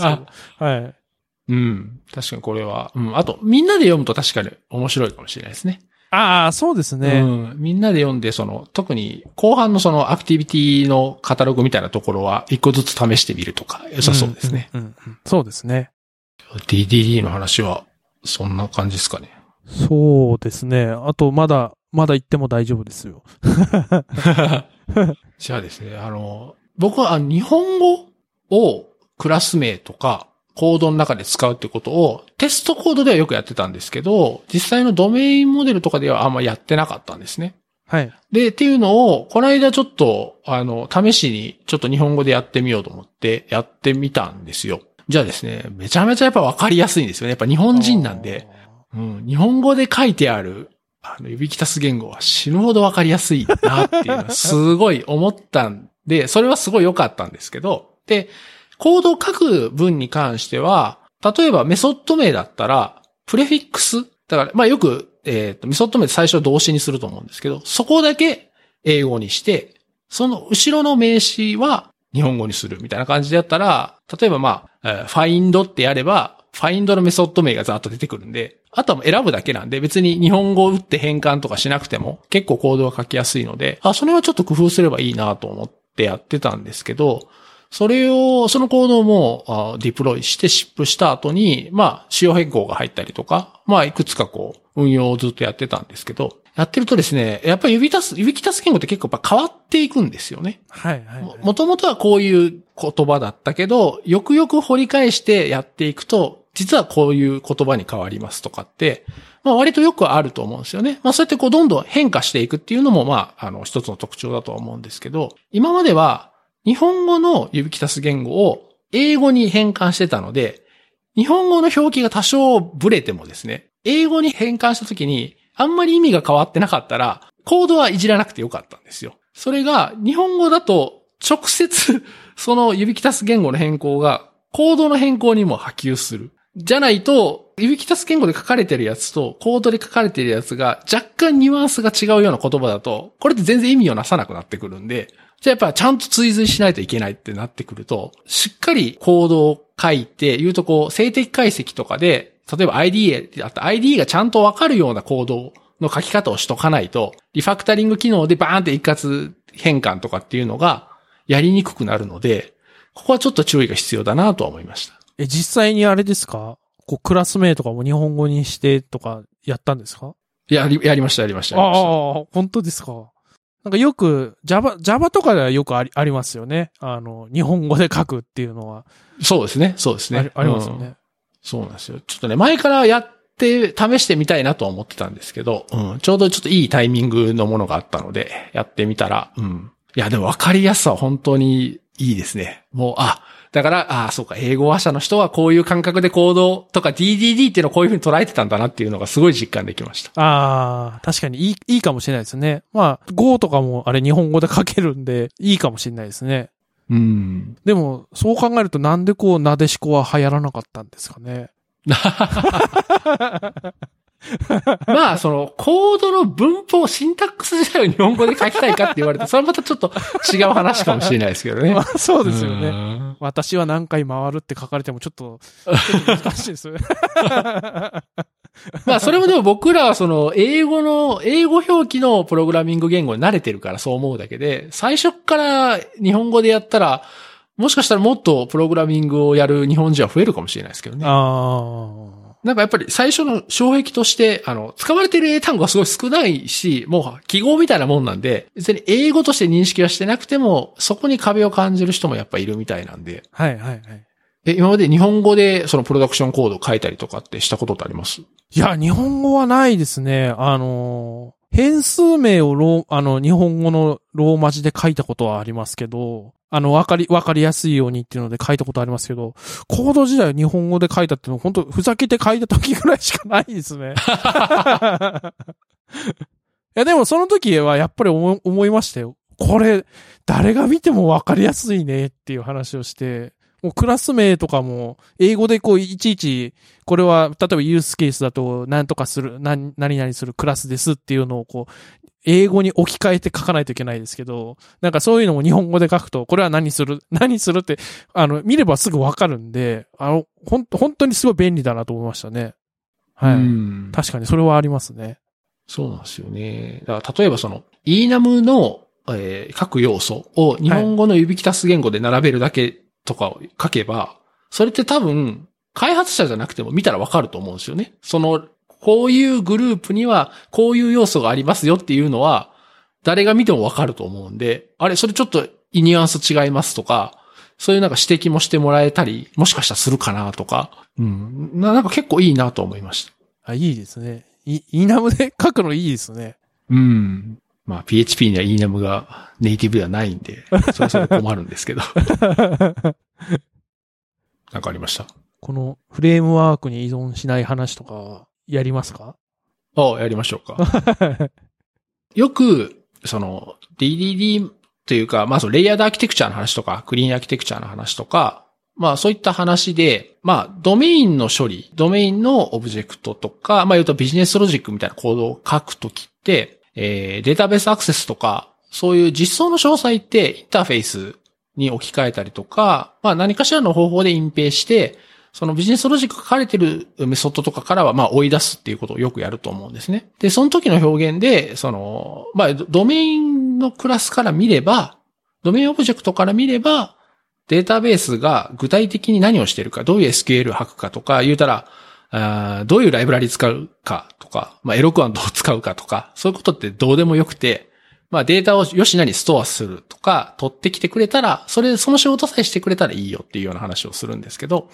よ。はい。うん。確かにこれは。うん。あと、みんなで読むと確かに面白いかもしれないですね。ああ、そうですね。うん。みんなで読んで、その、特に後半のそのアクティビティのカタログみたいなところは、一個ずつ試してみるとか、良さそうですね。うん。うんうんそうですね。DDD の話は、そんな感じですかね。そうですね。あと、まだ、まだ言っても大丈夫ですよ。じゃあですね、あの、僕は日本語をクラス名とかコードの中で使うってことをテストコードではよくやってたんですけど、実際のドメインモデルとかではあんまやってなかったんですね。はい。で、っていうのを、この間ちょっと、あの、試しにちょっと日本語でやってみようと思ってやってみたんですよ。じゃあですね、めちゃめちゃやっぱわかりやすいんですよね。やっぱ日本人なんで、うん、日本語で書いてある、あの、指きたす言語は死ぬほどわかりやすいなっていうのはすごい思ったんで、それはすごい良かったんですけど、で、コードを書く文に関しては、例えばメソッド名だったら、プレフィックス。だから、まあよく、えっ、と、メソッド名で最初動詞にすると思うんですけど、そこだけ英語にして、その後ろの名詞は日本語にするみたいな感じでやったら、例えばまあ、えー、find ってやれば、find のメソッド名がざっと出てくるんで、あとは選ぶだけなんで、別に日本語を打って変換とかしなくても、結構コードが書きやすいので、あ、それはちょっと工夫すればいいなと思ってやってたんですけど、それを、そのコードをもディプロイしてシップした後に、まあ、仕様変更が入ったりとか、まあ、いくつかこう、運用をずっとやってたんですけど、やってるとですね、やっぱり指たす、指きたす言語って結構やっぱ変わっていくんですよね。はい、はい。ももともとはこういう言葉だったけど、よくよく掘り返してやっていくと、実はこういう言葉に変わりますとかって、まあ割とよくあると思うんですよね。まあそうやってこうどんどん変化していくっていうのもまあ、あの一つの特徴だとは思うんですけど、今までは日本語の指きたす言語を英語に変換してたので、日本語の表記が多少ブレてもですね、英語に変換した時にあんまり意味が変わってなかったら、コードはいじらなくてよかったんですよ。それが日本語だと直接 その指きたす言語の変更がコードの変更にも波及する。じゃないと、指きたす言語で書かれてるやつとコードで書かれてるやつが若干ニュアンスが違うような言葉だと、これって全然意味をなさなくなってくるんで、じゃあやっぱちゃんと追随しないといけないってなってくると、しっかりコードを書いて、言うとこう、静的解析とかで、例えば IDE だった IDE がちゃんとわかるようなコードの書き方をしとかないと、リファクタリング機能でバーンって一括変換とかっていうのがやりにくくなるので、ここはちょっと注意が必要だなとは思いました。え、実際にあれですか？こう、クラス名とかも日本語にしてとかやったんですか？やり、やりました、やりました。ああやりましたああ、本当ですか？なんかよく、Java、Java とかではよくあり、ありますよね。あの、日本語で書くっていうのは。そうですね、そうですねあり。ますようんね。そうなんですよ。ちょっとね、前からやって、試してみたいなとは思ってたんですけど、うん、ちょうどちょっといいタイミングのものがあったので、やってみたら、うん。いや、でも分かりやすさは本当にいいですね。もう、あ、だから、あそうか、英語話者の人はこういう感覚で行動とか DDD っていうのをこういうふうに捉えてたんだなっていうのがすごい実感できました。ああ、確かにいい、いいかもしれないですね。まあ、Go とかもあれ日本語で書けるんで、いいかもしれないですね。うん。でも、そう考えるとなんでこう、なでしこは流行らなかったんですかね。まあ、その、コードの文法、シンタックス自体を日本語で書きたいかって言われて、それはまたちょっと違う話かもしれないですけどねま。あ、そうですよね。ね。私は何回回るって書かれてもちょっと、ちょっと難しいですよね。まあ、それもでも僕らはその、英語の、英語表記のプログラミング言語に慣れてるからそう思うだけで、最初から日本語でやったら、もしかしたらもっとプログラミングをやる日本人は増えるかもしれないですけどね。あなんかやっぱり最初の障壁として、あの、使われてる英単語がすごい少ないし、もう記号みたいなもんなんで、別に英語として認識はしてなくても、そこに壁を感じる人もやっぱいるみたいなんで。あ。はいはいはい。え、今まで日本語でそのプロダクションコードを書いたりとかってしたことってあります？いや、日本語はないですね。あの、変数名をロー、あの、日本語のローマ字で書いたことはありますけど、あの、わかり、わかりやすいようにっていうので書いたことありますけど、コード時代日本語で書いたっていうのは本当ふざけて書いた時ぐらいしかないですね。いや、でもその時はやっぱり思い思いましたよ。これ、誰が見てもわかりやすいねっていう話をして、もうクラス名とかも、英語でこう、いちいち、これは、例えばユースケースだと、何とかする、何、何々するクラスですっていうのをこう、英語に置き換えて書かないといけないですけど、なんかそういうのも日本語で書くと、これは何する、何するって、あの、見ればすぐわかるんで、あの、ほん、本当にすごい便利だなと思いましたね。はい。うん確かにそれはありますね。そうなんですよね。だから例えばその、イーナムの、えー各要素を日本語の指きたす言語で並べるだけとかを書けば、それって多分、開発者じゃなくても見たらわかると思うんですよね。その、こういうグループにはこういう要素がありますよっていうのは、誰が見てもわかると思うんで、あれ、それちょっとニュアンス違いますとか、そういうなんか指摘もしてもらえたり、もしかしたらするかなとか、うん。ななんか結構いいなと思いました。あ、いいですね。い、イナムで書くのいいですね。うん。まあ PHP には enum がネイティブではないんで、それはそれで困るんですけど。なんかありました？このフレームワークに依存しない話とか、やりますか？あやりましょうか。よく、その、DDD というか、まあそのレイヤードアーキテクチャの話とか、クリーンアーキテクチャの話とか、まあそういった話で、まあドメインの処理、ドメインのオブジェクトとか、まあ言うとビジネスロジックみたいなコードを書くときって、えー、データベースアクセスとか、そういう実装の詳細ってインターフェースに置き換えたりとか、まあ何かしらの方法で隠蔽して、そのビジネスロジック書かれてるメソッドとかからは、まあ追い出すっていうことをよくやると思うんですね。で、その時の表現で、その、まあドメインのクラスから見れば、ドメインオブジェクトから見れば、データベースが具体的に何をしてるか、どういう SQL を吐くかとか、言うたら、どういうライブラリ使うかとか、まあ、 Eloquent どう使うかとか、そういうことってどうでもよくて、まあ、データをよしなにストアするとか、取ってきてくれたら、それ、その仕事さえしてくれたらいいよっていうような話をするんですけど、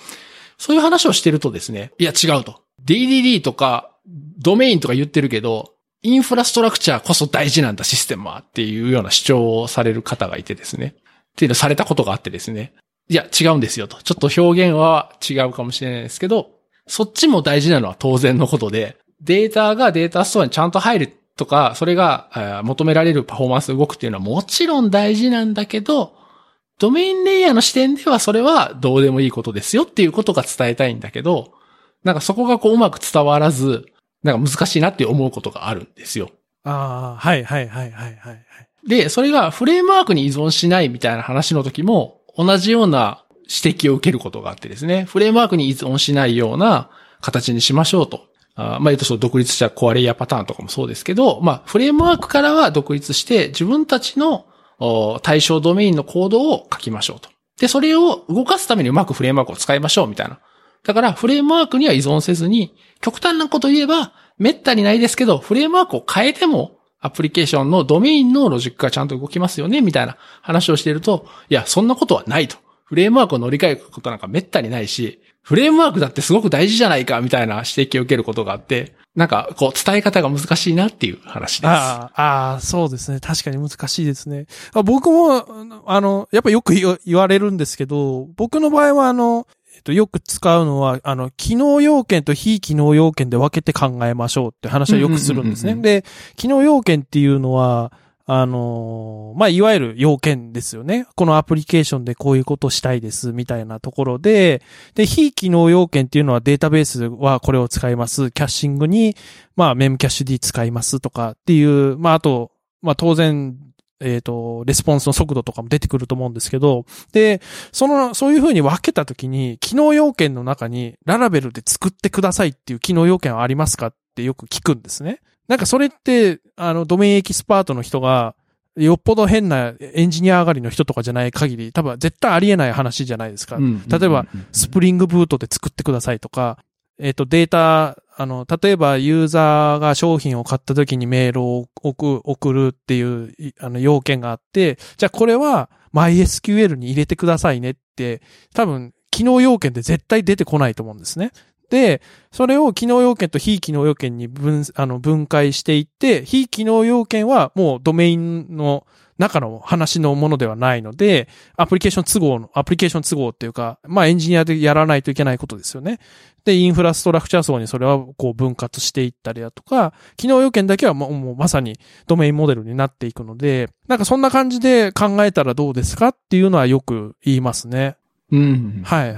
そういう話をしてるとですね、いや違うと。DDD とか、ドメインとか言ってるけど、インフラストラクチャーこそ大事なんだ、システムはっていうような主張をされる方がいてですね。っていうのをされたことがあってですね。いや、違うんですよと。ちょっと表現は違うかもしれないですけど、そっちも大事なのは当然のことで、データがデータストアにちゃんと入るとか、それが求められるパフォーマンス動くっていうのはもちろん大事なんだけど、ドメインレイヤーの視点ではそれはどうでもいいことですよっていうことが伝えたいんだけど、なんかそこがこううまく伝わらず、なんか難しいなって思うことがあるんですよ。ああ、はいはいはいはいはい。で、それがフレームワークに依存しないみたいな話の時も、同じような指摘を受けることがあってですね、フレームワークに依存しないような形にしましょうと。あまあ、言うとその独立したコアレイヤーパターンとかもそうですけど、まあ、フレームワークからは独立して自分たちの対象ドメインのコードを書きましょうと。で、それを動かすためにうまくフレームワークを使いましょうみたいな。だから、フレームワークには依存せずに、極端なこと言えば、めったにないですけど、フレームワークを変えても、アプリケーションのドメインのロジックがちゃんと動きますよね、みたいな話をしていると、いや、そんなことはないと。フレームワークを乗り換えることなんかめったにないし、フレームワークだってすごく大事じゃないか、みたいな指摘を受けることがあって、なんか、こう、伝え方が難しいなっていう話です。ああ、あそうですね。確かに難しいですね。僕も、あの、やっぱよく言われるんですけど、僕の場合は、あの、えっと、よく使うのは、あの、機能要件と非機能要件で分けて考えましょうって話はよくするんですね。で、機能要件っていうのは、あのまあ、いわゆる要件ですよね。このアプリケーションでこういうことしたいです、みたいなところで、で、非機能要件っていうのはデータベースはこれを使います。キャッシングに、まあ、メムキャッシュ D 使いますとかっていう、まあ、あと、まあ、当然、えっ、ー、と、レスポンスの速度とかも出てくると思うんですけど、で、その、そういうふうに分けたときに、機能要件の中に、 Laravel で作ってくださいっていう機能要件はありますかってよく聞くんですね。なんかそれって、あの、ドメインエキスパートの人が、よっぽど変なエンジニア上がりの人とかじゃない限り、多分絶対ありえない話じゃないですか。例えば、 Spring Boot で作ってくださいとか、えっ、ー、と、データ、あの、例えばユーザーが商品を買った時にメールを送送るっていう、あの、要件があって、じゃあこれは MySQL に入れてくださいねって、多分、機能要件で絶対出てこないと思うんですね。で、それを機能要件と非機能要件に分、あの、分解していって、非機能要件はもうドメインの中の話のものではないので、アプリケーション都合の、アプリケーション都合っていうか、まあエンジニアでやらないといけないことですよね。で、インフラストラクチャー層にそれはこう分割していったりだとか、機能要件だけはもうもうまさにドメインモデルになっていくので、なんかそんな感じで考えたらどうですかっていうのはよく言いますね。うん。はい。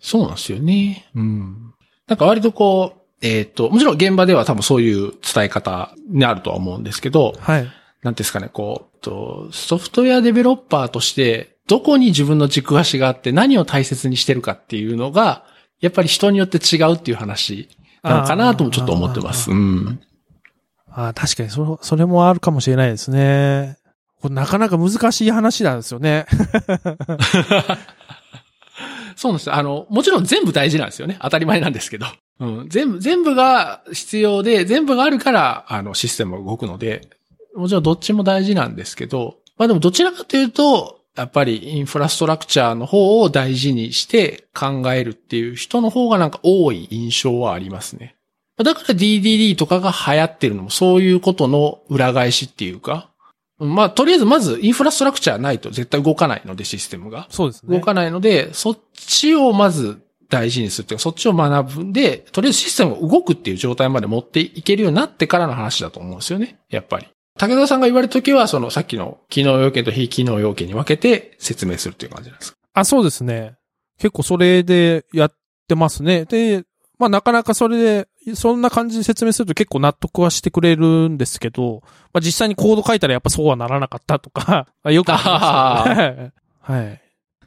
そうなんですよね。うん。なんか割とこう、えっ、ー、と、もちろん現場では多分そういう伝え方にあるとは思うんですけど、はい。なんですかね、こう、とソフトウェアデベロッパーとして、どこに自分の軸足があって何を大切にしてるかっていうのが、やっぱり人によって違うっていう話なのかなともちょっと思ってます。うん。ああ、確かにそ、それもあるかもしれないですね。これなかなか難しい話なんですよね。そうなんです。あの、もちろん全部大事なんですよね。当たり前なんですけど。うん。全部、全部が必要で、全部があるから、あの、システムが動くので、もちろんどっちも大事なんですけど、まあでもどちらかというと、やっぱりインフラストラクチャーの方を大事にして考えるっていう人の方がなんか多い印象はありますね。だから DDD とかが流行ってるのもそういうことの裏返しっていうか、まあ、とりあえずまずインフラストラクチャーないと絶対動かないので、システムが。そうですね。動かないので、そっちをまず大事にするっていうか、そっちを学ぶんで、とりあえずシステムが動くっていう状態まで持っていけるようになってからの話だと思うんですよね。やっぱり。武田さんが言われるときは、そのさっきの機能要件と非機能要件に分けて説明するっていう感じなんですか？あ、そうですね。結構それでやってますね。で、まあなかなかそれで、そんな感じで説明すると結構納得はしてくれるんですけど、まあ実際にコード書いたらやっぱそうはならなかったとか、よくあります、はい。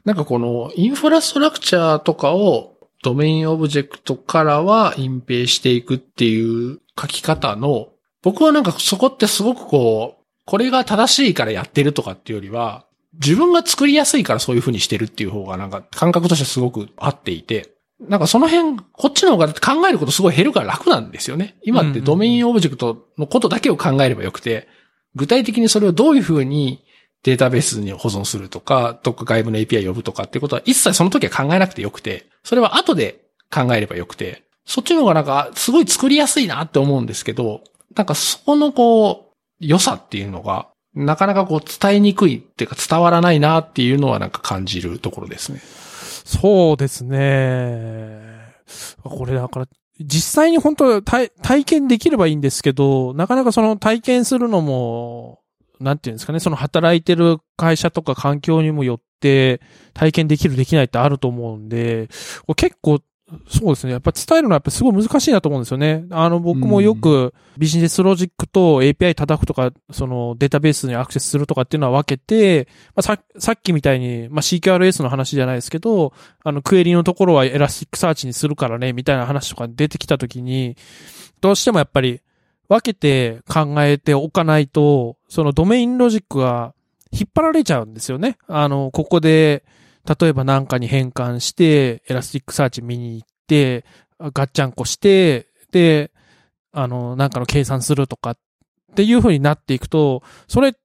なんかこのインフラストラクチャーとかをドメインオブジェクトからは隠蔽していくっていう書き方の、僕はなんかそこってすごくこう、これが正しいからやってるとかっていうよりは、自分が作りやすいからそういう風にしてるっていう方がなんか感覚としてすごく合っていて、なんかその辺、こっちの方が考えることすごい減るから楽なんですよね。今ってドメインオブジェクトのことだけを考えればよくて、具体的にそれをどういうふうにデータベースに保存するとか、どっか外部の API 呼ぶとかってことは一切その時は考えなくてよくて、それは後で考えればよくて、そっちの方がなんかすごい作りやすいなって思うんですけど、なんかそこのこう、良さっていうのが、なかなかこう伝えにくいっていうか伝わらないなっていうのはなんか感じるところですね。そうですね。これだから、実際に本当体体験できればいいんですけど、なかなかその体験するのも、なんていうんですかね、その働いてる会社とか環境にもよって体験できるできないってあると思うんで、結構そうですね。やっぱ伝えるのはやっぱすごい難しいなと思うんですよね。あの、僕もよくビジネスロジックと API 叩くとか、そのデータベースにアクセスするとかっていうのは分けて、まあ、ささっきみたいに、まあ、CQRS の話じゃないですけど、あの、クエリのところは Elasticsearch にするからね、みたいな話とか出てきたときに、どうしてもやっぱり分けて考えておかないと、そのドメインロジックが引っ張られちゃうんですよね。あの、ここで、例えばなんかに変換して、 Elasticsearch 見に行って、ガッチャンコして、で、あの、なんかの計算するとかっていう風になっていくと、それ、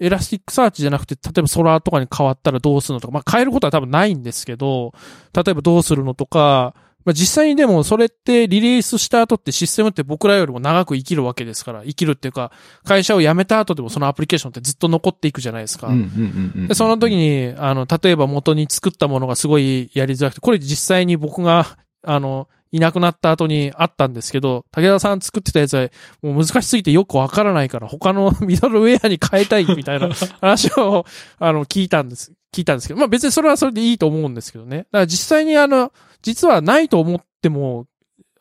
Elasticsearch じゃなくて、例えば Solr とかに変わったらどうするのとか、まあ変えることは多分ないんですけど、例えばどうするのとか、まあ、実際にでもそれってリリースした後ってシステムって僕らよりも長く生きるわけですから、生きるっていうか、会社を辞めた後でもそのアプリケーションってずっと残っていくじゃないですか。で、その時に、あの、例えば元に作ったものがすごいやりづらくて、これ実際に僕が、あの、いなくなった後にあったんですけど、武田さん作ってたやつはもう難しすぎてよくわからないから他のミドルウェアに変えたいみたいな 話を、あの、聞いたんです。聞いたんですけど、まあ別にそれはそれでいいと思うんですけどね。だから実際にあの、実はないと思っても、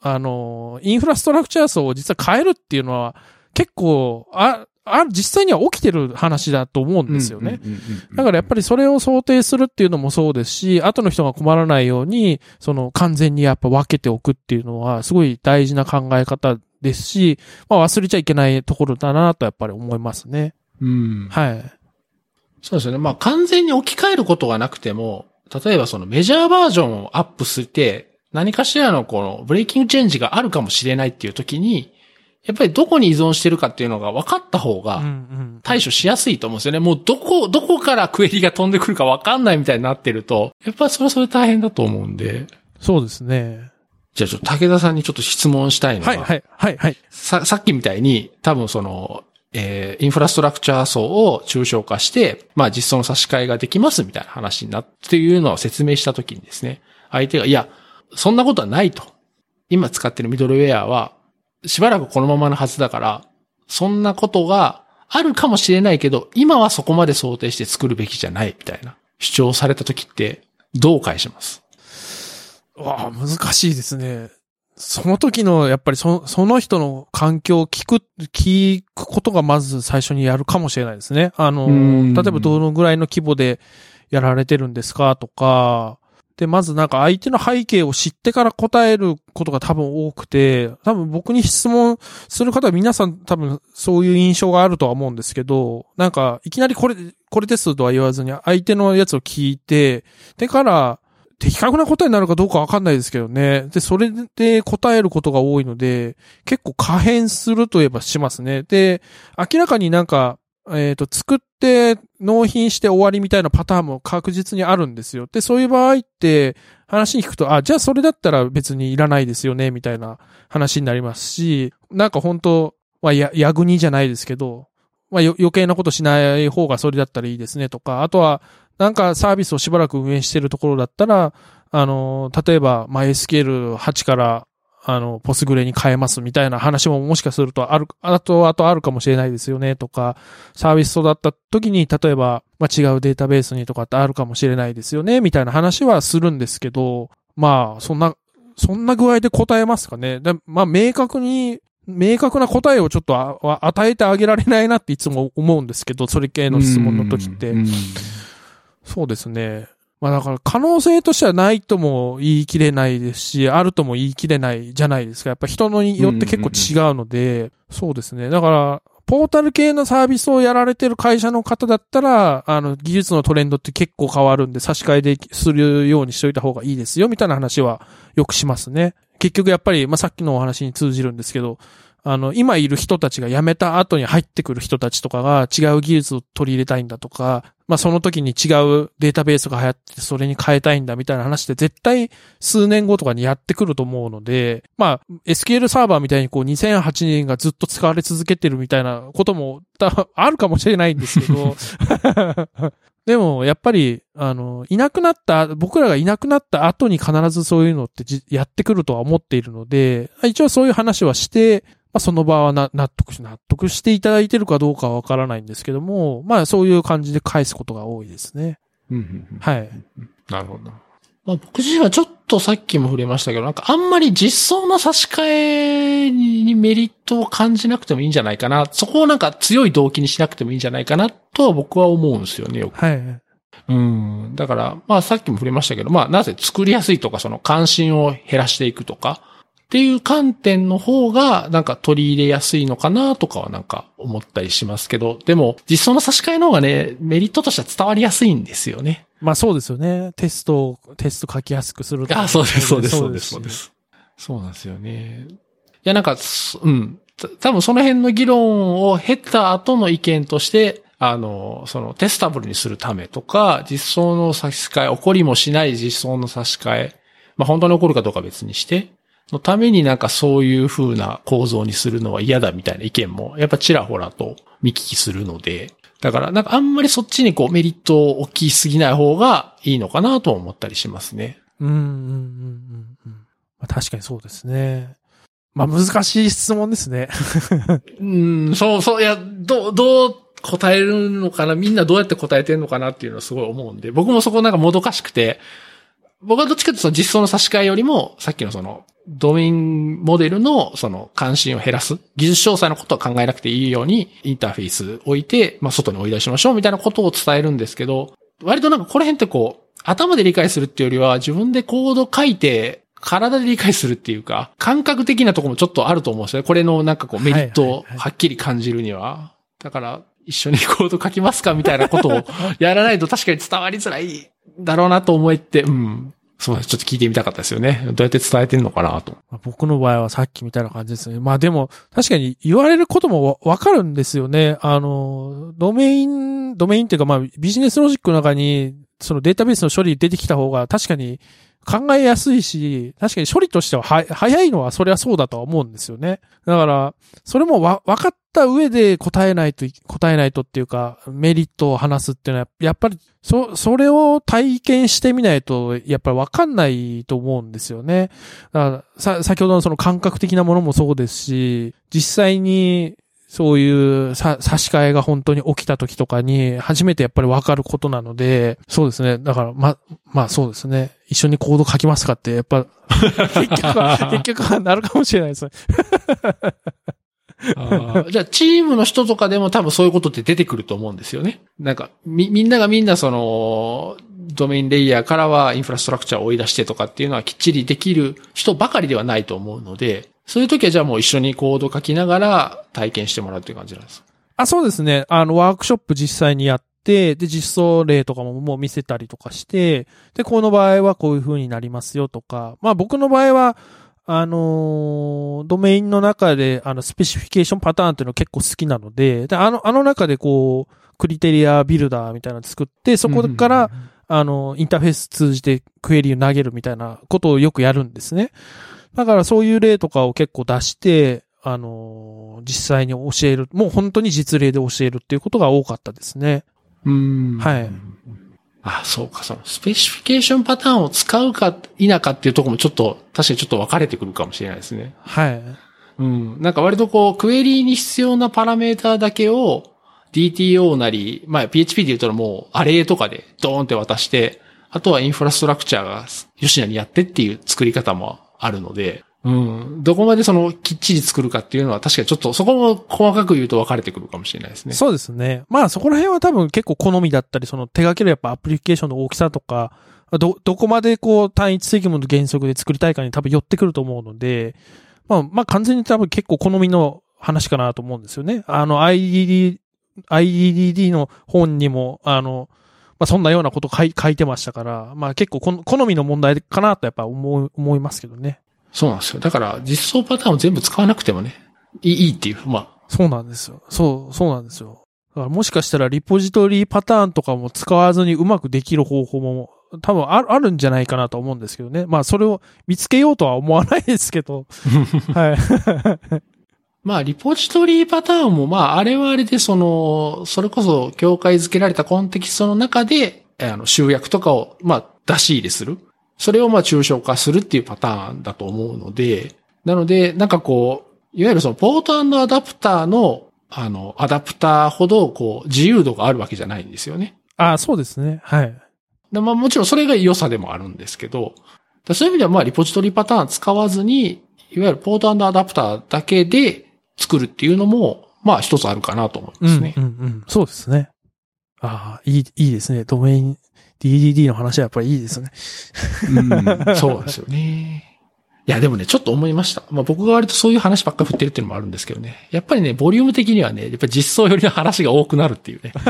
あの、インフラストラクチャー層を実は変えるっていうのは結構、あ、あ、実際には起きてる話だと思うんですよね。だからやっぱりそれを想定するっていうのもそうですし、後の人が困らないように、その完全にやっぱ分けておくっていうのはすごい大事な考え方ですし、まあ忘れちゃいけないところだなとやっぱり思いますね。うん。はい。そうですよね。まあ完全に置き換えることがなくても、例えばそのメジャーバージョンをアップして、何かしらのこのブレイキングチェンジがあるかもしれないっていう時に、やっぱりどこに依存してるかっていうのが分かった方が対処しやすいと思うんですよね。もうどこ、どこからクエリが飛んでくるか分かんないみたいになってると、やっぱりそれはそれ大変だと思うんで。そうですね。じゃあちょっと武田さんにちょっと質問したいのは。はい、はい、はい、はい。さ、さっきみたいに、多分その、えー、インフラストラクチャー層を抽象化して、まあ実装の差し替えができますみたいな話になっていうのを説明したときにですね、相手が、いや、そんなことはないと。今使ってるミドルウェアは、しばらくこのままのはずだから、そんなことがあるかもしれないけど、今はそこまで想定して作るべきじゃないみたいな主張されたときって、どう返します？わあ、難しいですね。その時の、やっぱりそその人の環境を聞く、聞くことがまず最初にやるかもしれないですね。あの、例えばどのぐらいの規模でやられてるんですかとか、で、まずなんか相手の背景を知ってから答えることが多分多くて、多分僕に質問する方は皆さん多分そういう印象があるとは思うんですけど、なんかいきなりこれ、これですとは言わずに相手のやつを聞いて、でから的確な答えになるかどうかわかんないですけどね。で、それで答えることが多いので、結構可変するといえばしますね。で、明らかになんか、えっ、ー、と、作って納品して終わりみたいなパターンも確実にあるんですよ。で、そういう場合って、話に聞くと、あ、じゃあそれだったら別にいらないですよね、みたいな話になりますし、なんか本当まあ、や、やぐにじゃないですけど、まあ、余計なことしない方がそれだったらいいですねとか、あとは、なんかサービスをしばらく運営してるところだったら、あの、例えば、まあ、SQL8 から、あの、ポスグレに変えますみたいな話ももしかするとある、あと、あとあるかもしれないですよねとか、サービス育った時に、例えば、まあ、違うデータベースにとかってあるかもしれないですよねみたいな話はするんですけど、まあ、そんな、そんな具合で答えますかね？でまあ、明確に、明確な答えをちょっと与えてあげられないなっていつも思うんですけど、それ系の質問の時って。そうですね。まあだから可能性としてはないとも言い切れないですし、あるとも言い切れないじゃないですか。やっぱ人によって結構違うので、そうですね。だから、ポータル系のサービスをやられてる会社の方だったら、あの、技術のトレンドって結構変わるんで、差し替えでするようにしといた方がいいですよ、みたいな話はよくしますね。結局やっぱり、まあ、さっきのお話に通じるんですけど、あの、今いる人たちが辞めた後に入ってくる人たちとかが違う技術を取り入れたいんだとか、まあその時に違うデータベースが流行ってそれに変えたいんだみたいな話で絶対数年後とかにやってくると思うので、まあ SQL サーバーみたいにこう2008年がずっと使われ続けてるみたいなこともあるかもしれないんですけど、でも、やっぱり、あの、いなくなった、僕らがいなくなった後に必ずそういうのってやってくるとは思っているので、一応そういう話はして、まあ、その場は納得し、納得していただいてるかどうかはわからないんですけども、まあそういう感じで返すことが多いですね。はい。なるほど。まあ僕自身はちょっとさっきも触れましたけど、なんかあんまり実装の差し替えにメリットを感じなくてもいいんじゃないかな。そこをなんか強い動機にしなくてもいいんじゃないかなとは僕は思うんですよね、よく。はい。うん。だから、まあさっきも触れましたけど、まあなぜ作りやすいとか、その関心を減らしていくとか、っていう観点の方が、なんか取り入れやすいのかなとかはなんか思ったりしますけど、でも実装の差し替えの方がね、メリットとしては伝わりやすいんですよね。まあそうですよね。テストテスト書きやすくするあ、そうです、そうです、そうです、そうです。そうなんですよね。いや、なんか、うん。多分その辺の議論を経た後の意見として、あの、そのテスタブルにするためとか、実装の差し替え、起こりもしない実装の差し替え、まあ本当に起こるかどうか別にして、のためになんかそういう風な構造にするのは嫌だみたいな意見も、やっぱちらほらと見聞きするので、だからなんかあんまりそっちにこうメリット大きすぎない方がいいのかなと思ったりしますね。うん、うん、うん、うん。まあ、確かにそうですね。まあ難しい質問ですね。うん、そうそう、いや、どう、どう答えるのかなみんなどうやって答えてるのかなっていうのはすごい思うんで、僕もそこなんかもどかしくて、僕はどっちかというとその実装の差し替えよりも、さっきのその、ドメインモデルのその関心を減らす。技術詳細のことは考えなくていいように、インターフェース置いて、まあ、外に追い出しましょうみたいなことを伝えるんですけど、割となんかこの辺ってこう、頭で理解するっていうよりは、自分でコード書いて、体で理解するっていうか、感覚的なところもちょっとあると思うんですよね。これのなんかこうメリットをはっきり感じるには。だから、一緒にコード書きますかみたいなことをやらないと確かに伝わりづらいだろうなと思えて、うん。そう。ちょっと聞いてみたかったですよね。どうやって伝えてるのかなと。僕の場合はさっきみたいな感じですね。まあでも、確かに言われることもわかるんですよね。あの、ドメイン、ドメインっていうかまあビジネスロジックの中に、そのデータベースの処理出てきた方が確かに考えやすいし、確かに処理としてはは早いのはそれはそうだとは思うんですよね。だから、それもわ、分かった上で答えないと、答えないとっていうか、メリットを話すっていうのは、やっぱり、そ、それを体験してみないと、やっぱりわかんないと思うんですよね。だ、さ、先ほどのその感覚的なものもそうですし、実際にそういう差し替えが本当に起きた時とかに、初めてやっぱりわかることなので、そうですね。だから、ま、まあそうですね。一緒にコード書きますかって、やっぱ、結局は、結局はなるかもしれないですね。じゃあ、チームの人とかでも多分そういうことって出てくると思うんですよね。なんか、み、みんながみんなその、ドメインレイヤーからはインフラストラクチャーを追い出してとかっていうのはきっちりできる人ばかりではないと思うので、そういう時はじゃあもう一緒にコード書きながら体験してもらうっていう感じなんですあ、そうですね。あの、ワークショップ実際にやって、で、実装例とかももう見せたりとかして、で、この場合はこういう風になりますよとか、まあ僕の場合は、あのー、ドメインの中で、あの、スペシフィケーションパターンっていうの結構好きなので、で、あの、あの中でこう、クリテリアビルダーみたいなの作って、そこから、あの、インターフェース通じてクエリを投げるみたいなことをよくやるんですね。だからそういう例とかを結構出して、あのー、実際に教える、もう本当に実例で教えるっていうことが多かったですね。うん。はい。あ、そうか、その、スペシフィケーションパターンを使うか否かっていうところもちょっと、確かにちょっと分かれてくるかもしれないですね。はい。うん。なんか割とこう、クエリに必要なパラメーターだけを DTO なり、まあ PHP で言うともう、アレイとかでドーンって渡して、あとはインフラストラクチャーが吉野にやってっていう作り方もあるので、うん。どこまでそのきっちり作るかっていうのは確かにちょっとそこも細かく言うと分かれてくるかもしれないですね。そうですね。まあそこら辺は多分結構好みだったり、その手掛けるやっぱアプリケーションの大きさとか、ど、どこまでこう単一積分の原則で作りたいかに多分寄ってくると思うので、まあまあ完全に多分結構好みの話かなと思うんですよね。あの IDD、IDD の本にも、あの、まあそんなようなこと書い書いてましたから、まあ結構この好みの問題かなとやっぱ思い、思いますけどね。そうなんですよ。だから、実装パターンを全部使わなくてもね、いいっていう、まあ、そうなんですよ。そう、そうなんですよ。だからもしかしたらリポジトリパターンとかも使わずにうまくできる方法も多分あるあるんじゃないかなと思うんですけどね。まあそれを見つけようとは思わないですけど。はい。まあ、リポジトリパターンも、まあ、あれはあれで、その、それこそ、境界づけられたコンテキストの中で、あの、集約とかを、まあ、出し入れする。それを、まあ、抽象化するっていうパターンだと思うので、なので、なんかこう、いわゆるその、ポートアダプターの、あの、アダプターほど、こう、自由度があるわけじゃないんですよね。あそうですね。はい。でまあ、もちろんそれが良さでもあるんですけど、そういう意味では、まあ、リポジトリパターン使わずに、いわゆるポートアダプターだけで作るっていうのも、まあ、一つあるかなと思いますね。うん、うん、うん。そうですね。ああ、いい、いいですね。ドメイン、DDD の話はやっぱりいいですね。うん、そうですよね。いや、でもね、ちょっと思いました。まあ僕が割とそういう話ばっかり振ってるっていうのもあるんですけどね。やっぱりね、ボリューム的にはね、やっぱり実装寄りの話が多くなるっていうね。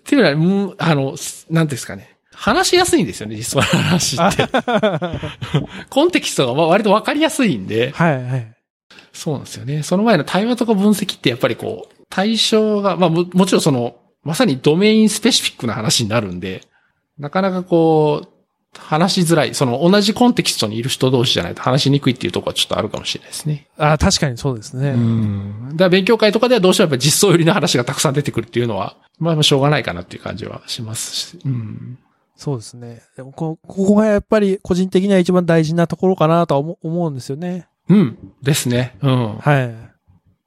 っていうのは、うんあの、なんですかね。話しやすいんですよね、実装の話って。コンテキストが割とわかりやすいんで。はい、はい。そうなんですよね。その前の対話とか分析ってやっぱりこう、対象が、まあももちろんその、まさにドメインスペシフィックな話になるんで、なかなかこう、話しづらい、その同じコンテキストにいる人同士じゃないと話しにくいっていうところはちょっとあるかもしれないですね。あ確かにそうですね。うん。だから勉強会とかではどうしてもやっぱ実装寄りの話がたくさん出てくるっていうのは、まあしょうがないかなっていう感じはしますし。うん。そうですね。でもこ、ここがやっぱり個人的には一番大事なところかなとは思思うんですよね。うん。ですね。うん。はい。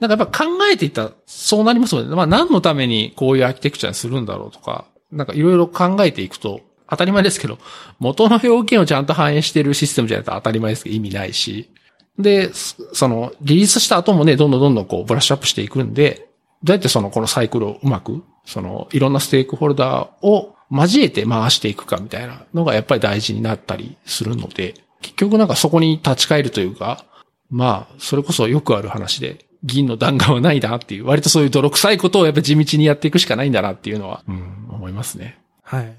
なんかやっぱ考えていったらそうなりますよね。まあ何のためにこういうアーキテクチャにするんだろうとか、なんかいろいろ考えていくと、当たり前ですけど、元の要件をちゃんと反映しているシステムじゃないと当たり前ですけど意味ないし。で、その、リリースした後もね、どんどんどんどんこうブラッシュアップしていくんで、どうやってその、このサイクルをうまく、その、いろんなステークホルダーを交えて回していくかみたいなのがやっぱり大事になったりするので、結局なんかそこに立ち返るというか、まあ、それこそよくある話で、銀の弾丸はないなっていう、割とそういう泥臭いことをやっぱ地道にやっていくしかないんだなっていうのは、うん、思いますね。はい。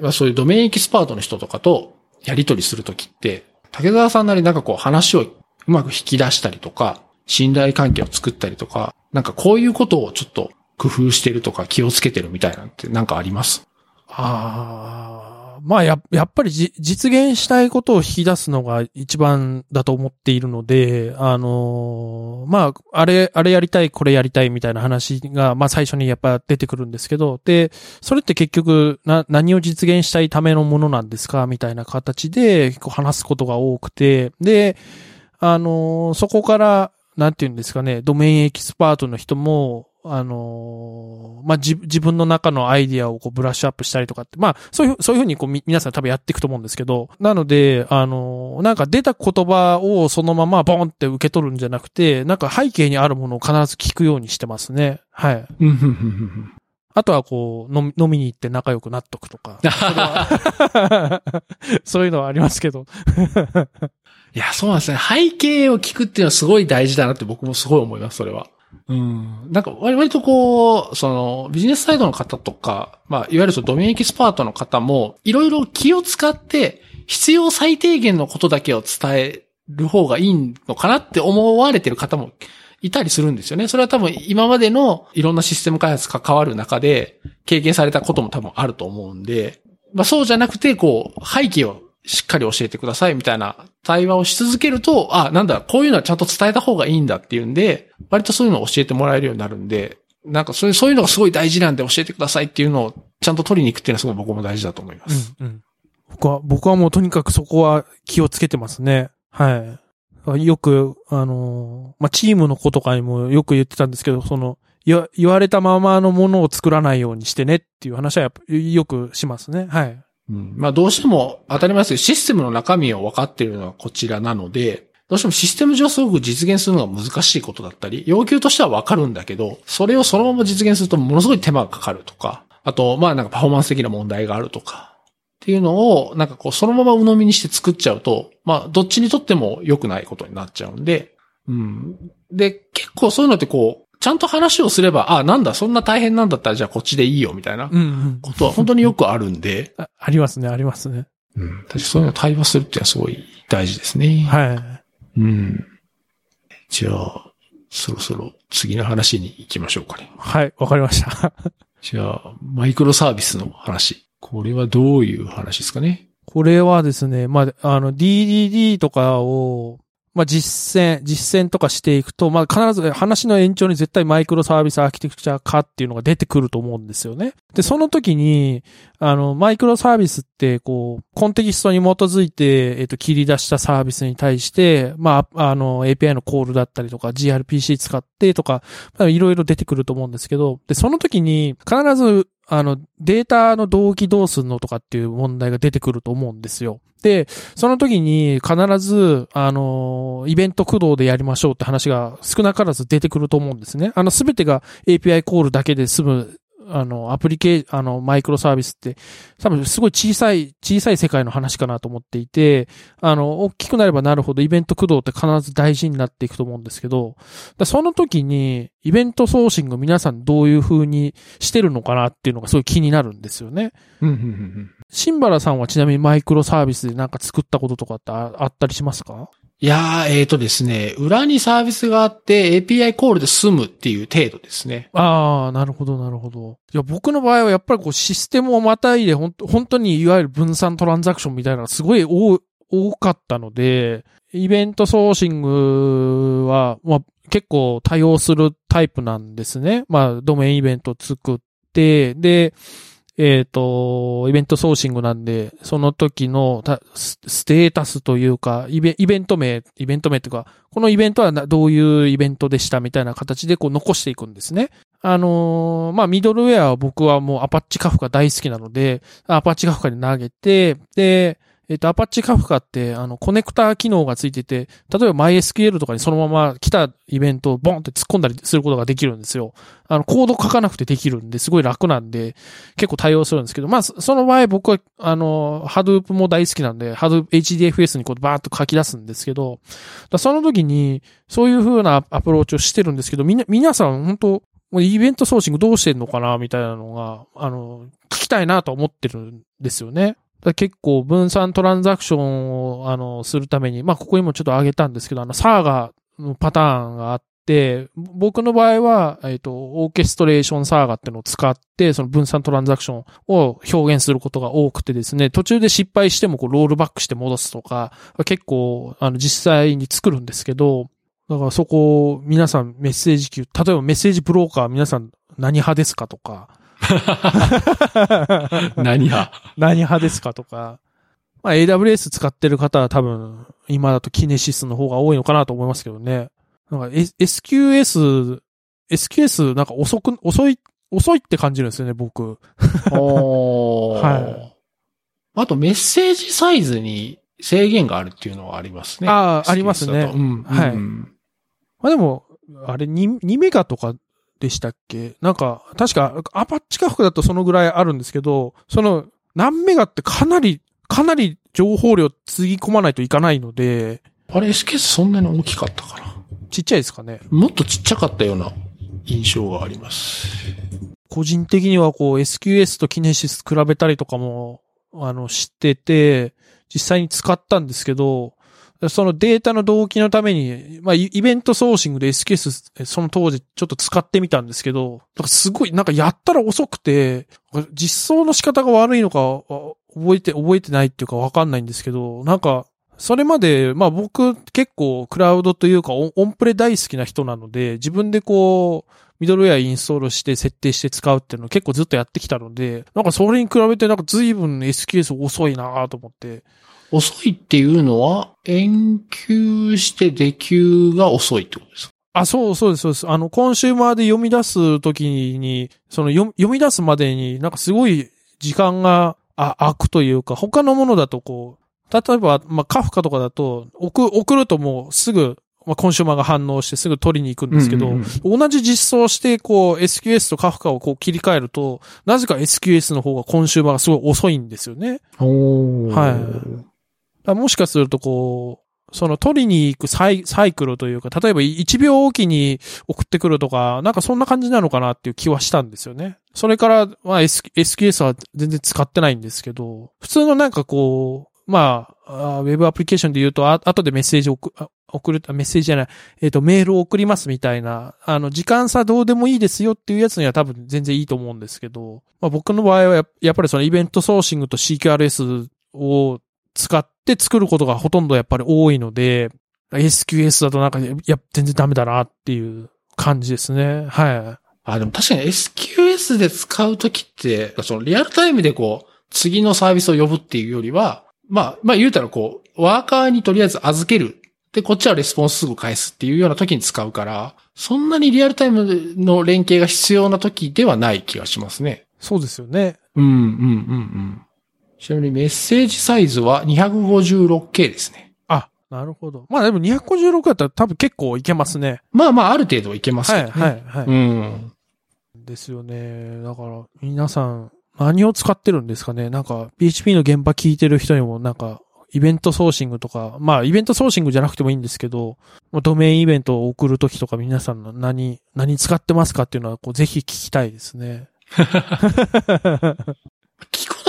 まあそういうドメインエキスパートの人とかとやり取りするときって、竹澤さんなりなんかこう話をうまく引き出したりとか、信頼関係を作ったりとか、なんかこういうことをちょっと工夫してるとか気をつけてるみたいなんてなんかあります？ああ、まあや、やっぱりじ実現したいことを引き出すのが一番だと思っているので、あのーまあ、あれ、あれやりたい、これやりたいみたいな話が、まあ最初にやっぱ出てくるんですけど、で、それって結局、な、何を実現したいためのものなんですか？みたいな形で、結構話すことが多くて、で、あのーそこから、なんて言うんですかね、ドメインエキスパートの人も、あのーまあ、自自分の中のアイディアをこうブラッシュアップしたりとかって、まあ、そういう、そういうふうにこうみ皆さん多分やっていくと思うんですけど、なので、あのーなんか出た言葉をそのままボンって受け取るんじゃなくて、なんか背景にあるものを必ず聞くようにしてますね。はい。あとはこう、飲み飲みに行って仲良くなっとくとか。そ そういうのはありますけど。いや、そうなんですね。背景を聞くっていうのはすごい大事だなって僕もすごい思います、それは。うん。なんか割割とこう、そのビジネスサイドの方とか、まあ、いわゆるそのドメインエキスパートの方も、いろいろ気を使って、必要最低限のことだけを伝える方がいいのかなって思われてる方もいたりするんですよね。それは多分今までのいろんなシステム開発関わる中で経験されたことも多分あると思うんで、まあそうじゃなくて、こう、背景をしっかり教えてくださいみたいな対話をし続けると、あ、なんだ、こういうのはちゃんと伝えた方がいいんだっていうんで、割とそういうのを教えてもらえるようになるんで、なんかそういう、そういうのがすごい大事なんで教えてくださいっていうのをちゃんと取りに行くっていうのはすごい僕も大事だと思います。うんうん。僕は、僕はもうとにかくそこは気をつけてますね。はい。よく、あのまあ、チームの子とかにもよく言ってたんですけど、その、言言われたままのものを作らないようにしてねっていう話はやっぱよくしますね。はい。うんまあどうしても当たり前ですけど、システムの中身を分かっているのはこちらなので、どうしてもシステム上すごく実現するのが難しいことだったり、要求としては分かるんだけど、それをそのまま実現するとものすごい手間がかかるとか、あと、まあなんかパフォーマンス的な問題があるとか、っていうのを、なんかこう、そのまま鵜呑みにして作っちゃうと、まあ、どっちにとっても良くないことになっちゃうんで、うん。で、結構そういうのってこう、ちゃんと話をすれば、あ、なんだ、そんな大変なんだったら、じゃあこっちでいいよ、みたいなうんうん。ことは本当によくあるんで、あありますね、ありますね。うん。確かにそういうのを対話するっていうのはすごい大事ですね。はい。うん。じゃあ、そろそろ次の話に行きましょうかね。はい、わかりました。じゃあ、マイクロサービスの話。これはどういう話ですかね？これはですね、まあ、あの、DDD とかを、まあ、実践、実践とかしていくと、まあ、必ず話の延長に絶対マイクロサービスアーキテクチャ化っていうのが出てくると思うんですよね。で、その時に、あの、マイクロサービスって、こう、コンテキストに基づいて、えっと、切り出したサービスに対して、まあ、あの、API のコールだったりとか、gRPC 使ってとか、いろいろ出てくると思うんですけど、で、その時に、必ず、あの、データの同期どうすんのとかっていう問題が出てくると思うんですよ。で、その時に必ず、あの、イベント駆動でやりましょうって話が少なからず出てくると思うんですね。あの、すべてが API コールだけで済む、あの、アプリケあの、マイクロサービスって、多分すごい小さい、小さい世界の話かなと思っていて、あの、大きくなればなるほどイベント駆動って必ず大事になっていくと思うんですけど、だその時に、イベントソーシング皆さんどういう風にしてるのかなっていうのがすごい気になるんですよね。うん、うん、うん。シンバラさんはちなみにマイクロサービスでなんか作ったこととかってああったりしますか？いやー、えーとですね、裏にサービスがあって API コールで済むっていう程度ですね。ああ、なるほど、なるほど。いや、僕の場合はやっぱりこうシステムをまたいで、ほん本当にいわゆる分散トランザクションみたいなのがすごい多かったので、イベントソーシングは、まあ、結構対応するタイプなんですね。まあ、ドメインイベント作って、で、えっ、と、イベントソーシングなんで、その時のステータスというか、イベント名、イベント名というか、このイベントはどういうイベントでしたみたいな形でこう残していくんですね。あのーまあ、ミドルウェアは僕はもうアパッチカフカ大好きなので、アパッチカフカに投げて、で、えっ、と、アパッチカフカって、あの、コネクター機能がついてて、例えば MySQL とかにそのまま来たイベントをボンって突っ込んだりすることができるんですよ。あの、コード書かなくてできるんで、すごい楽なんで、結構対応するんですけど、まあ、その場合僕は、あの、Hadoop も大好きなんで、Hadoop HDFS にこうバーッと書き出すんですけど、その時に、そういう風なアプローチをしてるんですけど、みな、皆さん本当もうイベントソーシングどうしてんのかなみたいなのが、あの、聞きたいなと思ってるんですよね。結構分散トランザクションを、あの、するために、まあ、ここにもちょっと挙げたんですけど、あの、サーガのパターンがあって、僕の場合は、えっ、と、オーケストレーションサーガっていうのを使って、その分散トランザクションを表現することが多くてですね、途中で失敗してもこうロールバックして戻すとか、結構、あの、実際に作るんですけど、だからそこ、皆さんメッセージ級、例えばメッセージブローカー皆さん何派ですかとか、何や。何派ですかとか、まあ AWS 使ってる方は多分、今だとキネシスの方が多いのかなと思いますけどね。なんか、S- SQS、SQS なんか遅く、遅い、遅いって感じるんですよね、僕。おー はいあとメッセージサイズに制限があるっていうのはありますね。ああ、ありますね。うん。はいうんまあでも、あれ2、2メガとかでしたっけ？なんか、確か、アパッチカフカだとそのぐらいあるんですけど、その、何メガってかなり、かなり情報量つぎ込まないといかないので、あれ SKS そんなに大きかったかな？ちっちゃいですかね。もっとちっちゃかったような印象があります。個人的にはこう SQS とキネシス比べたりとかも、あの、知ってて、実際に使ったんですけど、そのデータの同期のために、まあ、イベントソーシングで SQS、その当時ちょっと使ってみたんですけど、なんかすごい、なんかやったら遅くて、実装の仕方が悪いのか、覚えて、覚えてないっていうかわかんないんですけど、なんか、それまで、まあ僕結構クラウドというかオンプレ大好きな人なので、自分でこう、ミドルウェアインストールして設定して使うっていうのを結構ずっとやってきたので、なんかそれに比べてなんか随分 SQS 遅いなと思って。遅いっていうのは、延休して出休が遅いってことですか？あ、そうそうです、そうです。あの、コンシューマーで読み出すときに、その読読み出すまでになんかすごい時間があ空くというか、他のものだとこう、例えば、まあ、カフカとかだと、送、送るともうすぐ、まあ、コンシューマーが反応してすぐ取りに行くんですけど、うんうん同じ実装して、こう、SQS とカフカをこう切り替えると、なぜか SQS の方がコンシューマーがすごい遅いんですよね。おはいもしかするとこう、その取りに行くサイサイクルというか、例えば1秒おきに送ってくるとか、なんかそんな感じなのかなっていう気はしたんですよね。それから、まあ、S、SQS は全然使ってないんですけど、普通のなんかこう、まあ、ウェブアプリケーションで言うと、あ後でメッセージ送送る、メッセージじゃない、えっ、と、メールを送りますみたいな、あの、時間差どうでもいいですよっていうやつには多分全然いいと思うんですけど、まあ僕の場合はややっぱりそのイベントソーシングと CQRS を使って作ることがほとんどやっぱり多いので、SQS だとなんか、いや、全然ダメだなっていう感じですね。はい。あ、でも確かに SQS で使うときって、そのリアルタイムでこう、次のサービスを呼ぶっていうよりは、まあ、まあ言うたらこう、ワーカーにとりあえず預ける。で、こっちはレスポンスすぐ返すっていうような時に使うから、そんなにリアルタイムの連携が必要な時ではない気がしますね。そうですよね。うん、うん、うん、うん。ちなみにメッセージサイズは 256K ですね。あ、なるほど。まあでも256だったら多分結構いけますね。まあまあ、ある程度はいけますはい、けどね。はい、はい。うん。ですよね。だから、皆さん、何を使ってるんですかねなんか、PHP の現場聞いてる人にも、なんか、イベントソーシングとか、まあ、イベントソーシングじゃなくてもいいんですけど、ドメインイベントを送るときとか皆さんの何、何使ってますかっていうのは、こう、ぜひ聞きたいですね。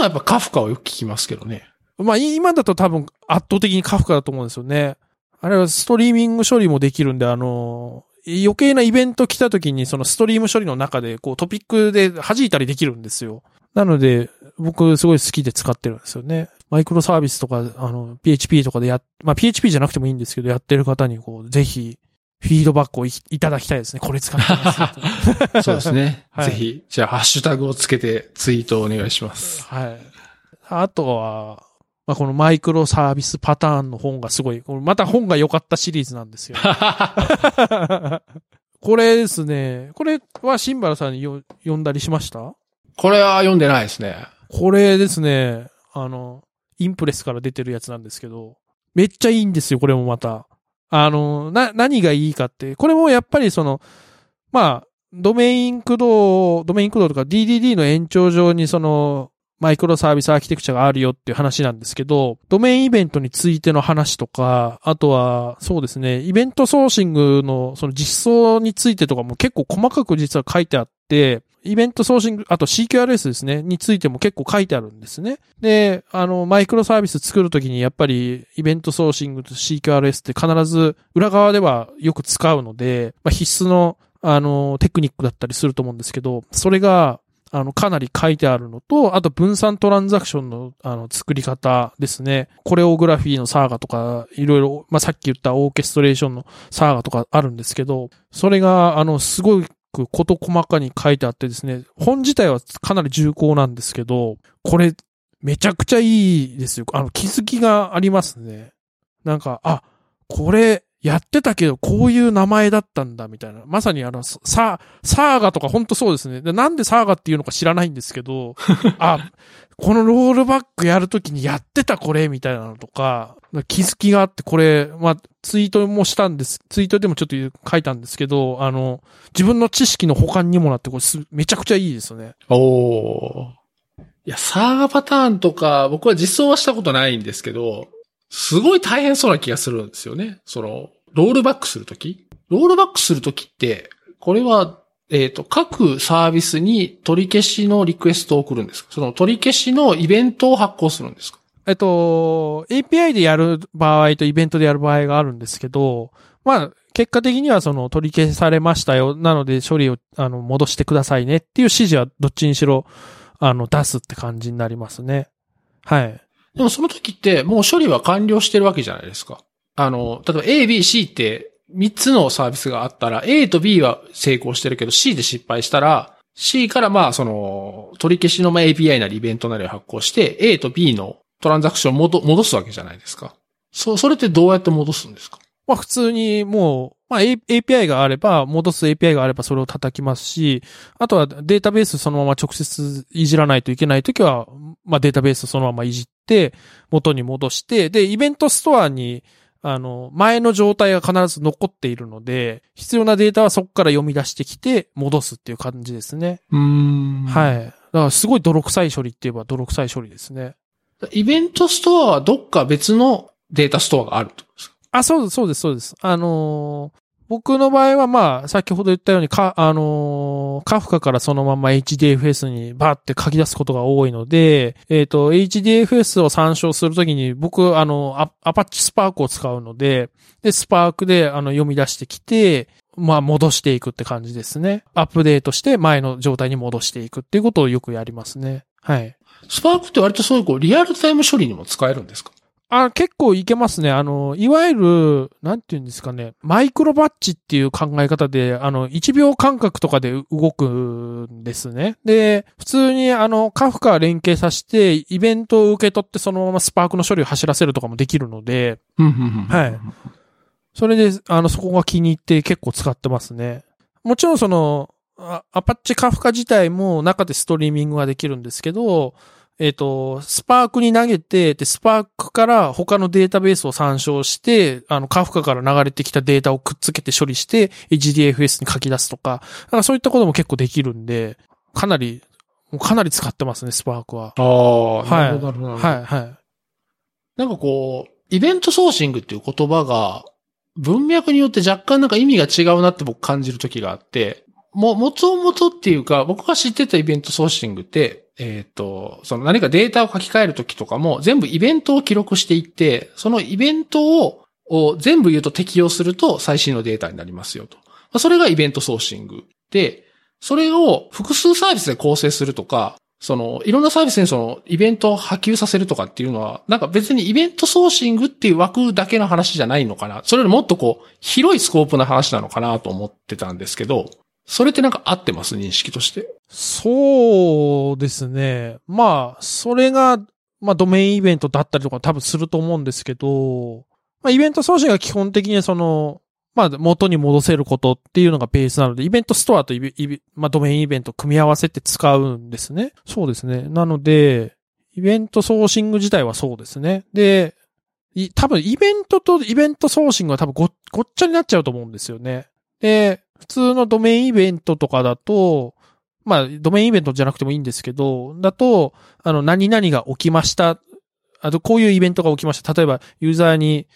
はやっぱカフカをよく聞きますけどね。まあ、今だと多分圧倒的にカフカだと思うんですよね。あれはストリーミング処理もできるんで、あの、余計なイベント来た時にそのストリーム処理の中でこうトピックで弾いたりできるんですよ。なので、僕すごい好きで使ってるんですよね。マイクロサービスとか、あの、PHP とかでや、まあ PHP じゃなくてもいいんですけど、やってる方にこう、ぜひ、フィードバックをいいただきたいですね。これ使ってますと。そうですね。はいぜひ、じゃあ、ハッシュタグをつけてツイートをお願いします。はい。あとは、まあ、このマイクロサービスパターンの本がすごい、これまた本が良かったシリーズなんですよ。これですね、これはシンバラさんによ読んだりしました？これは読んでないですね。これですね、あの、インプレスから出てるやつなんですけど、めっちゃいいんですよ、これもまた。あの、な、何がいいかって、これもやっぱりその、まあ、ドメイン駆動、ドメイン駆動とか DDD の延長上にその、マイクロサービスアーキテクチャがあるよっていう話なんですけど、ドメインイベントについての話とか、あとは、そうですね、イベントソーシングのその実装についてとかも結構細かく実は書いてあって、イベントソーシング、あと CQRS ですね、についても結構書いてあるんですね。で、あの、マイクロサービス作るときにやっぱりイベントソーシングと CQRS って必ず裏側ではよく使うので、まあ、必須の、あの、テクニックだったりすると思うんですけど、それが、あの、かなり書いてあるのと、あと分散トランザクションの、あの、作り方ですね。コレオグラフィーのサーガとか、いろいろ、まあ、さっき言ったオーケストレーションのサーガとかあるんですけど、それが、あの、すごいく事細かに書いてあってですね、本自体はかなり重厚なんですけど、これ、めちゃくちゃいいですよ。あの、気づきがありますね。なんか、あ、これ、やってたけど、こういう名前だったんだ、みたいな。まさにあの、さ、サーガとか本当そうですね。でなんでサーガっていうのか知らないんですけど、あ、このロールバックやるときにやってたこれ、みたいなのとか、気づきがあって、これ、まあ、ツイートもしたんです。ツイートでもちょっと書いたんですけど、あの、自分の知識の補完にもなって、これす、めちゃくちゃいいですよね。おー。いや、サーガパターンとか、僕は実装はしたことないんですけど、すごい大変そうな気がするんですよね。その、ロールバックするときロールバックするときって、これは、えっ、と、各サービスに取り消しのリクエストを送るんですか？その取り消しのイベントを発行するんですか？えっと、API でやる場合とイベントでやる場合があるんですけど、まあ、結果的にはその取り消されましたよ。なので処理をあの戻してくださいねっていう指示はどっちにしろあの出すって感じになりますね。はい。でもその時ってもう処理は完了してるわけじゃないですか。あの、例えば A、B、C って3つのサービスがあったら A と B は成功してるけど C で失敗したら C からまあその取り消しの API なりイベントなりを発行して A と B のトランザクションを戻すわけじゃないですか。そ、それってどうやって戻すんですか？まあ普通にもう、まあ API があれば、戻す API があればそれを叩きますし、あとはデータベースそのまま直接いじらないといけないときは、まあデータベースそのままいじっ、元に戻して、で、イベントストアに、あの、前の状態が必ず残っているので、必要なデータはそこから読み出してきて、戻すっていう感じですね。うーんははい。だからすごい泥臭い処理って言えば泥臭い処理ですね。い。イベントストアはどっか別のデータストアがあるってことですか？あ、そうです、そうです、そうです。あのー僕の場合はまあ、先ほど言ったように、か、あのーカフカからそのまま HDFS にバーって書き出すことが多いので、えっ、と、HDFS を参照するときに、僕、あの、アアパッチスパークを使うので、で、スパークで、あの、読み出してきて、まあ、戻していくって感じですね。アップデートして前の状態に戻していくっていうことをよくやりますね。はい。スパークって割とそういうこう、リアルタイム処理にも使えるんですか？あ、結構いけますね。あの、いわゆる、なんていうんですかね、マイクロバッチっていう考え方で、あの、1秒間隔とかで動くんですね。で、普通にあの、カフカ連携させて、イベントを受け取ってそのままスパークの処理を走らせるとかもできるので、ははい。それで、あの、そこが気に入って結構使ってますね。もちろんその、あアパッチカフカ自体も中でストリーミングはできるんですけど、えっ、と、スパークに投げて、で、スパークから他のデータベースを参照して、あの、カフカから流れてきたデータをくっつけて処理して、HDFS に書き出すとか、だからそういったことも結構できるんで、かなり、かなり使ってますね、スパークは。ああ、はいなるほど、なるほど。はい、はい。なんかこう、イベントソーシングっていう言葉が、文脈によって若干なんか意味が違うなって僕感じる時があって、も、もともとっていうか、僕が知ってたイベントソーシングって、えっ、と、その何かデータを書き換える時とかも、全部イベントを記録していって、そのイベントを、を全部言うと適用すると最新のデータになりますよと。それがイベントソーシング。で、それを複数サービスで構成するとか、その、いろんなサービスにその、イベントを波及させるとかっていうのは、なんか別にイベントソーシングっていう枠だけの話じゃないのかな。それよりもっとこう、広いスコープの話なのかなと思ってたんですけど、それってなんか合ってます？認識として。そうですね。まあ、それが、まあ、ドメインイベントだったりとか多分すると思うんですけど、まあ、イベント送信が基本的にその、まあ、元に戻せることっていうのがベースなので、イベントストアとイベイベまあ、ドメインイベント組み合わせて使うんですね。そうですね。なので、イベントソーシング自体はそうですね。で、多分イベントとイベントソーシングは多分ごごっちゃになっちゃうと思うんですよね。で、普通のドメインイベントとかだと、まあ、ドメインイベントじゃなくてもいいんですけど、だと、あの、何々が起きました。あと、こういうイベントが起きました。例えば、ユーザーに、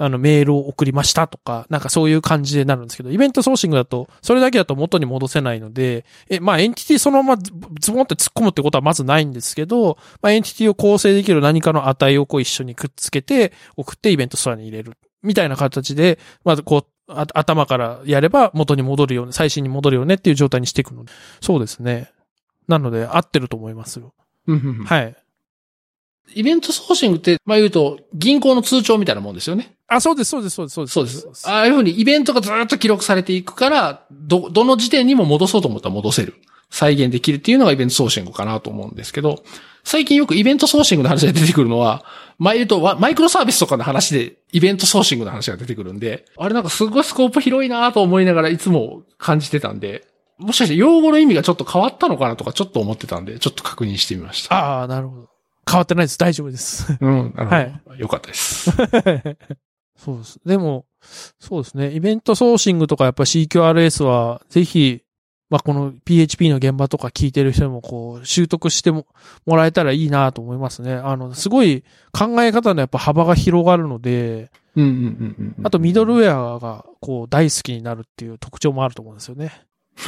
あの、メールを送りましたとか、なんかそういう感じでなるんですけど、イベントソーシングだと、それだけだと元に戻せないので、え、まあ、エンティティそのままズボンって突っ込むってことはまずないんですけど、まあ、エンティティを構成できる何かの値をこう一緒にくっつけて、送ってイベントストアに入れる。みたいな形で、まずこう、頭からやれば元に戻るように、最新に戻るよねっていう状態にしていくので。そうですね。なので、合ってると思いますよ。ははい。イベントソーシングって、まあ言うと、銀行の通帳みたいなもんですよね。あ、そうです、そうです、そうです、そうです。そうです。ああいうふうにイベントがずっと記録されていくから、ど、どの時点にも戻そうと思ったら戻せる。再現できるっていうのがイベントソーシングかなと思うんですけど、最近よくイベントソーシングの話が出てくるのは、前言うとわマイクロサービスとかの話でイベントソーシングの話が出てくるんで、あれなんかすごいスコープ広いなと思いながらいつも感じてたんで、もしかして用語の意味がちょっと変わったのかなとかちょっと思ってたんで、ちょっと確認してみました。ああ、なるほど。変わってないです。大丈夫です。うん、なるほど。はいよかったです。そうです。でも、そうですね。イベントソーシングとかやっぱ CQRS は、ぜひ、まあ、この PHP の現場とか聞いてる人もこう、習得してももらえたらいいなと思いますね。あの、すごい考え方のやっぱ幅が広がるので、うんうんうんうん。あとミドルウェアがこう大好きになるっていう特徴もあると思うんですよね。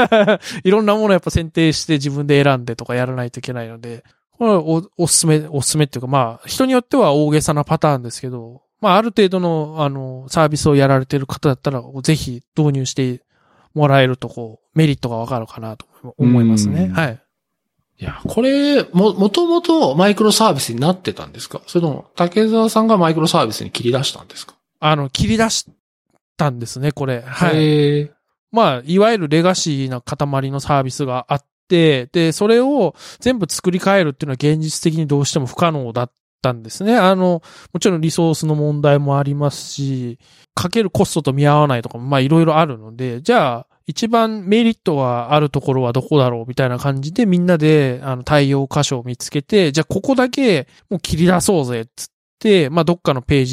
いろんなものやっぱ選定して自分で選んでとかやらないといけないので、これはおおすすめ、おすすめっていうかまあ、人によっては大げさなパターンですけど、まあある程度のあの、サービスをやられてる方だったら、ぜひ導入してもらえるとこう、メリットがわかるかなと思いますね。うんはい。いや、これ、も、もともとマイクロサービスになってたんですか？それとも、竹澤さんがマイクロサービスに切り出したんですか？あの、切り出したんですね、これ。はい。まあ、いわゆるレガシーな塊のサービスがあって、で、それを全部作り変えるっていうのは現実的にどうしても不可能だったんですね。あの、もちろんリソースの問題もありますし、かけるコストと見合わないとかも、まあいろいろあるので、じゃあ、一番メリットがあるところはどこだろうみたいな感じでみんなで、あの、対応箇所を見つけて、じゃあここだけもう切り出そうぜっ、つって、まあどっかのペー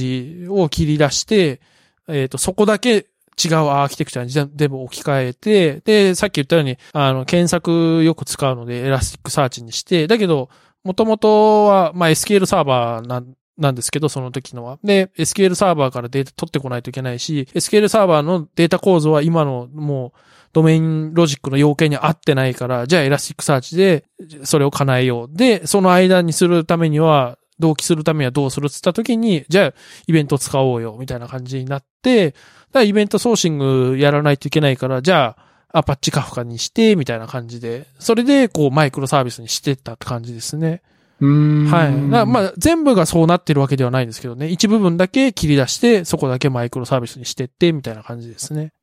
ジを切り出して、えっ、と、そこだけ違うアーキテクチャに全部置き換えて、で、さっき言ったように、あの、検索よく使うので、 Elasticsearch にして、だけど、もともとは、まあ、SQL サーバーななんですけど、その時のは。で、SQL サーバーからデータ取ってこないといけないし、SQL サーバーのデータ構造は今のもう domain logic の要件に合ってないから、じゃあ Elasticsearch でそれを叶えよう。で、その間にするためには、同期するためにはどうするっつった時に、じゃあイベント使おうよ、みたいな感じになって、だから event sourcing やらないといけないから、じゃあ、 Apache Kafka にして、みたいな感じで、それで、こう、 microservice にしてったって感じですね。うーん。はい。まあ、全部がそうなってるわけではないんですけどね。一部分だけ切り出して、そこだけマイクロサービスにしてって、みたいな感じですね。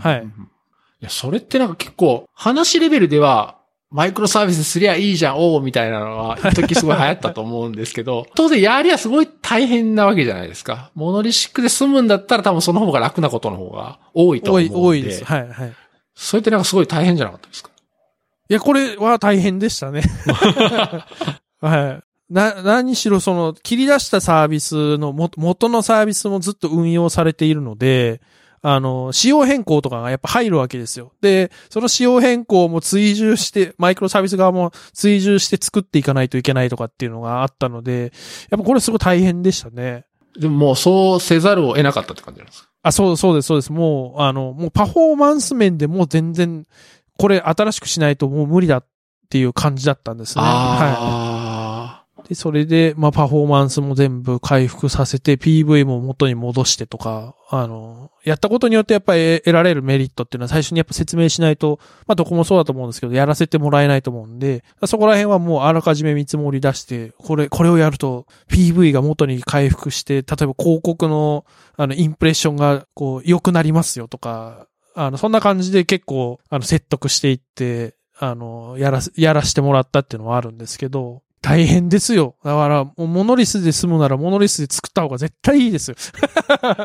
はいいや、それってなんか結構、話レベルでは、マイクロサービスすりゃいいじゃん、おーみたいなのは、一時すごい流行ったと思うんですけど、当然やりゃすごい大変なわけじゃないですか。モノリシックで済むんだったら多分その方が楽なことの方が多いと思うんで。多い、多いです。はい、はい。それってなんかすごい大変じゃなかったですか？いや、これは大変でしたね。はい。な、何しろその、切り出したサービスのも、元のサービスもずっと運用されているので、あの、仕様変更とかがやっぱ入るわけですよ。で、その仕様変更も追従して、マイクロサービス側も追従して作っていかないといけないとかっていうのがあったので、やっぱこれすごい大変でしたね。でももうそうせざるを得なかったって感じなんですか？あ、そう、そうです、そうです。もう、あの、もうパフォーマンス面でもう全然、これ新しくしないともう無理だっていう感じだったんですね。はあい。で、それで、まあ、パフォーマンスも全部回復させて、PV も元に戻してとか、あの、やったことによってやっぱり得られるメリットっていうのは最初にやっぱ説明しないと、まあ、どこもそうだと思うんですけど、やらせてもらえないと思うんで、そこら辺はもうあらかじめ見積もり出して、これ、これをやると PV が元に回復して、例えば広告の、あの、インプレッションが、こう、良くなりますよとか、あの、そんな感じで結構、あの、説得していって、あの、やら、やらしてもらったっていうのはあるんですけど、大変ですよ。だから、モノリスで済むならモノリスで作った方が絶対いいです。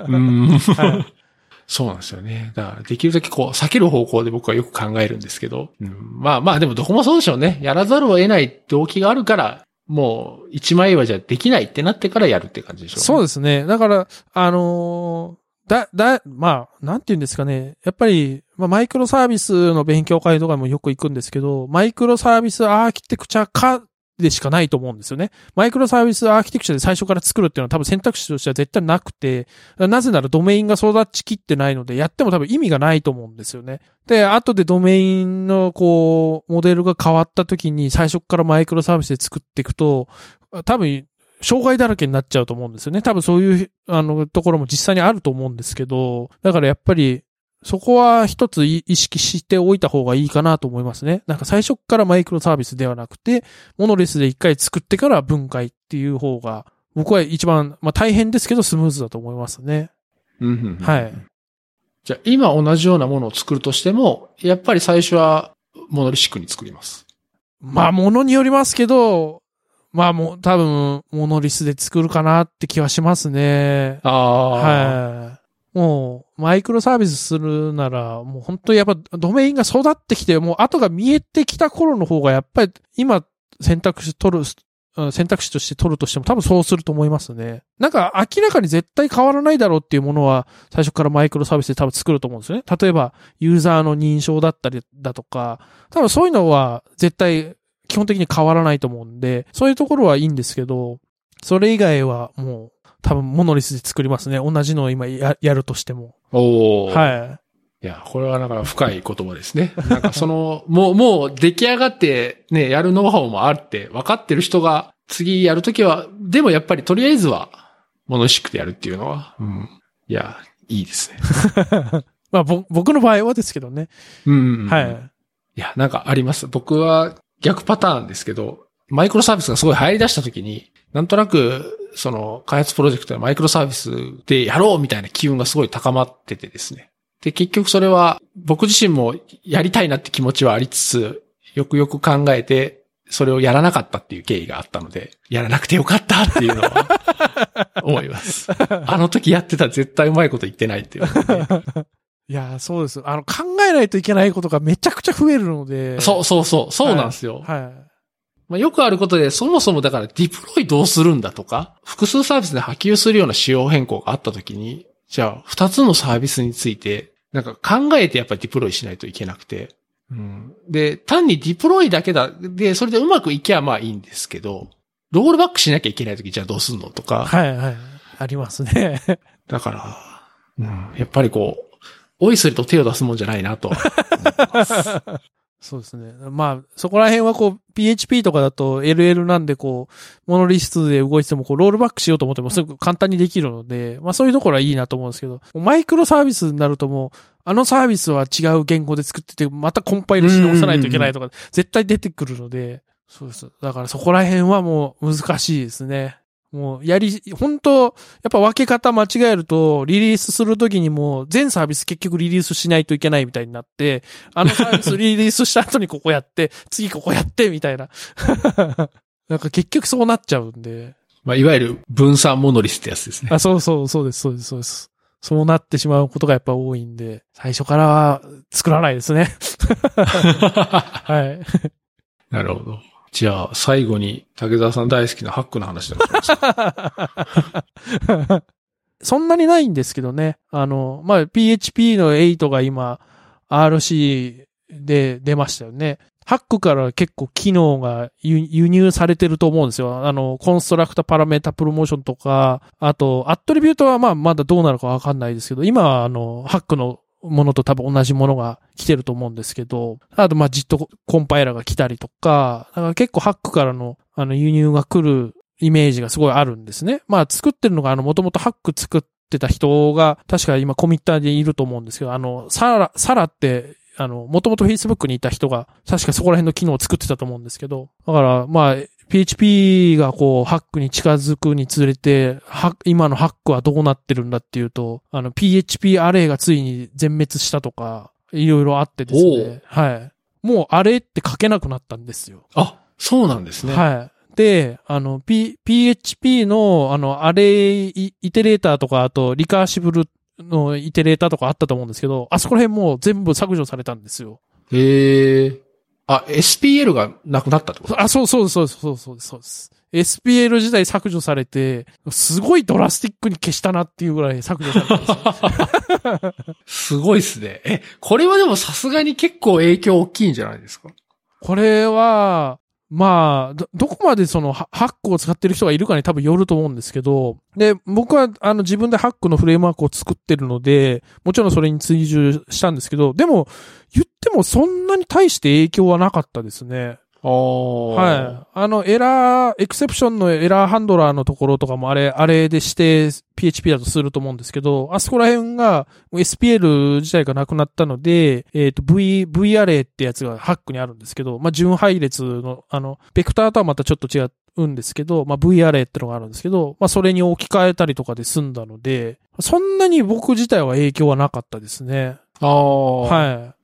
うん。はいそうなんですよね。だから、できるだけこう、避ける方向で僕はよく考えるんですけど、うん、まあまあ、でもどこもそうでしょうね。やらざるを得ない動機があるから、もう、一枚岩じゃできないってなってからやるって感じでしょう、そうでですね。だから、あのーだ、だ、まあ、なんて言うんですかね。やっぱり、まあ、マイクロサービスの勉強会とかもよく行くんですけど、マイクロサービスアーキテクチャかでしかないと思うんですよね。マイクロサービスアーキテクチャで最初から作るっていうのは多分選択肢としては絶対なくて、なぜならドメインが育ちきってないので、やっても多分意味がないと思うんですよね。で、後でドメインのこう、モデルが変わった時に最初からマイクロサービスで作っていくと、多分、障害だらけになっちゃうと思うんですよね。多分そういう、あの、ところも実際にあると思うんですけど、だからやっぱり、そこは一つ意識しておいた方がいいかなと思いますね。なんか最初からマイクロサービスではなくて、モノレスで一回作ってから分解っていう方が、僕は一番、まあ大変ですけどスムーズだと思いますね。うんはい。じゃあ、今同じようなものを作るとしても、やっぱり最初は、モノリシックに作ります。まあ、ものによりますけど、まあもう多分、モノリスで作るかなって気はしますね。ああ。はい。もう、マイクロサービスするなら、もう本当にやっぱドメインが育ってきて、もう後が見えてきた頃の方がやっぱり今選択肢取る、選択肢として取るとしても多分そうすると思いますね。なんか明らかに絶対変わらないだろうっていうものは最初からマイクロサービスで多分作ると思うんですね。例えばユーザーの認証だったりだとか、多分そういうのは絶対基本的に変わらないと思うんで、そういうところはいいんですけど、それ以外はもう多分モノリスで作りますね。同じのを今ややるとしても。おー。はい。いや、これはだから深い言葉ですね。なんかその、もう、もう出来上がってね、やるノウハウもあって、分かってる人が次やるときは、でもやっぱりとりあえずは、モノシックでやるっていうのは、うん。いや、いいですね。まあ、ぼ僕の場合はですけどね。うん。は。いや、なんかあります。僕は逆パターンですけど、マイクロサービスがすごい入り出したときに、なんとなく、その、開発プロジェクトやマイクロサービスでやろうみたいな機運がすごい高まっててですね。で、結局それは、僕自身もやりたいなって気持ちはありつつ、よくよく考えて、それをやらなかったっていう経緯があったので、やらなくてよかったっていうのは、思います。あの時やってたら絶対うまいこと言ってないっていうね、いや、そうです。あの、考えないといけないことがめちゃくちゃ増えるので。そうそうそう、そうなんですよ。はい。まあ、よくあることで、そもそもだからディプロイどうするんだとか、複数サービスで波及するような仕様変更があったときに、じゃあ、二つのサービスについて、なんか考えてやっぱりディプロイしないといけなくて、うん、で、単にディプロイだけだ、で、それでうまくいけばまあいいんですけど、ロールバックしなきゃいけないときじゃあどうすんのとか。はいはい。ありますね。だから、うん、やっぱりこう、おいそれと手を出すもんじゃないなと。そうですね。まあ、そこら辺はこう、PHP とかだと LL なんでこう、モノリストで動いててもこう、ロールバックしようと思ってもすぐ簡単にできるので、まあそういうところはいいなと思うんですけど、マイクロサービスになるともう、あのサービスは違う言語で作ってて、またコンパイルし直さないといけないとか、絶対出てくるので、そうです。だからそこら辺はもう難しいですね。もう、やり、本当やっぱ分け方間違えると、リリースするときにも、全サービス結局リリースしないといけないみたいになって、あのサービスリリースした後にここやって、次ここやって、みたいな。なんか結局そうなっちゃうんで。まあ、いわゆる分散モノリスってやつですね。あ、そうそう、そうです、そうです、そうです。そうなってしまうことがやっぱ多いんで、最初からは作らないですね。はい。なるほど。じゃあ、最後に、竹澤さん大好きなハックの話でもします そんなにないんですけどね。あの、まあ、PHP の8が今、RC で出ましたよね。ハックから結構機能が輸入されてると思うんですよ。あの、コンストラクタパラメータプロモーションとか、あと、アトリビュートはまあまだどうなるかわかんないですけど、今はあの、ハックのものと多分同じものが来てると思うんですけど、あとまあじっとコンパイラーが来たりとか、だから結構ハックからのあの輸入が来るイメージがすごいあるんですね。まあ作ってるのがあの元々ハック作ってた人が確か今コミッターでいると思うんですけど、あの、サラ、サラってあの、もともと Facebook にいた人が、確かそこら辺の機能を作ってたと思うんですけど、だから、まあ、PHP がこう、ハックに近づくにつれて、は今のハックはどうなってるんだっていうと、あの、PHP アレイがついに全滅したとか、いろいろあってですね。はい。もうアレイって書けなくなったんですよ。あ、そうなんですね。はい。で、あの、P、PHP の、あの、アレイ、イテレーターとか、あと、リカーシブルのイテレーターとかあったと思うんですけど、あそこら辺もう全部削除されたんですよ。へえ。あ、SPL がなくなったってこと？あ、そうそうそうそうそうです、そうです。SPL 自体削除されて、すごいドラスティックに消したなっていうぐらい削除されたんですよ。すごいっすね。え、これはでもさすがに結構影響大きいんじゃないですか？これは、まあ、ど、どこまでそのハックを使ってる人がいるかに多分よると思うんですけど、で、僕はあの自分でハックのフレームワークを作ってるので、もちろんそれに追従したんですけど、でも、言ってもそんなに対して影響はなかったですね。ああ。はい。あの、エラー、エクセプションのエラーハンドラーのところとかもあれ、あれでして PHP だとすると思うんですけど、あそこら辺が SPL 自体がなくなったので、えっ、と V、V アレイってやつがハックにあるんですけど、まあ、順配列の、あの、ベクターとはまたちょっと違うんですけど、まあ、V アレイってのがあるんですけど、まあ、それに置き換えたりとかで済んだので、そんなに僕自体は影響はなかったですね。ああ。はい。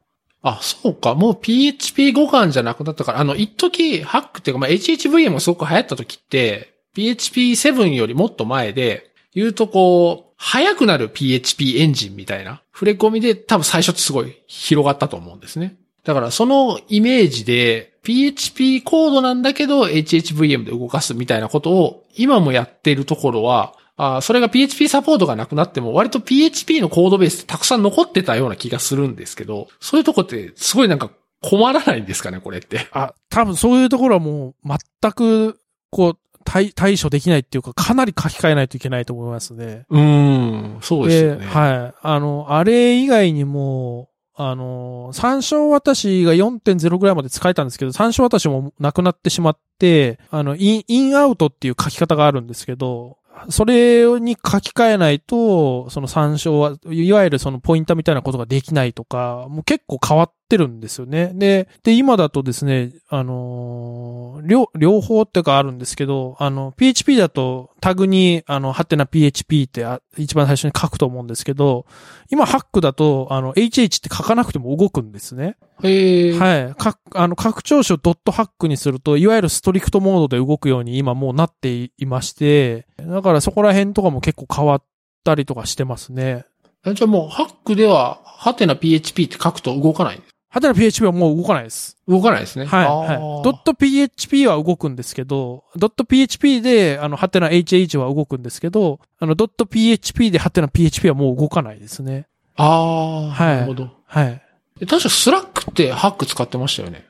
あ、そうか。もう PHP 互換じゃなくなったから、あの、一時ハックっていうか、まあ、HHVM がすごく流行った時って、PHP7 よりもっと前で、言うとこう、速くなる PHP エンジンみたいな、触れ込みで多分最初ってすごい広がったと思うんですね。だからそのイメージで、PHP コードなんだけど HHVM で動かすみたいなことを今もやっているところは、あそれが PHP サポートがなくなっても割と PHP のコードベースってたくさん残ってたような気がするんですけど、そういうとこってすごいなんか困らないんですかね、これって。あ、多分そういうところはもう全く、こう、対、対処できないっていうか、かなり書き換えないといけないと思いますね。うーん、そうですよね。はい。あの、あれ以外にも、あの、参照渡しが4.0ぐらいまで使えたんですけど、参照渡しもなくなってしまって、あの、イン、インアウトっていう書き方があるんですけど、それに書き換えないと、その参照は、いわゆるそのポインターみたいなことができないとか、もう結構変わってるんですよね。で、で、今だとですね、あのー両、両方っていうかあるんですけど、あの、PHP だとタグに、あの、ハテナ PHP ってあ一番最初に書くと思うんですけど、今ハックだと、あの、HH って書かなくても動くんですね。へえ。はい。か、あの、拡張子をドットハックにすると、いわゆるストリクトモードで動くように今もうなっていまして、だからそこら辺とかも結構変わったりとかしてますね。じゃあもう、ハックでは、ハテナ PHP って書くと動かないハテナ PHP はもう動かないです。動かないですね。はい。はい。ドット PHP は動くんですけど、ドット PHP で、あの、ハテナ HH は動くんですけど、あの、ドット PHP でハテナ PHP はもう動かないですね。ああ、はいなるほど。はい。え確か Slack って Hack 使ってましたよね？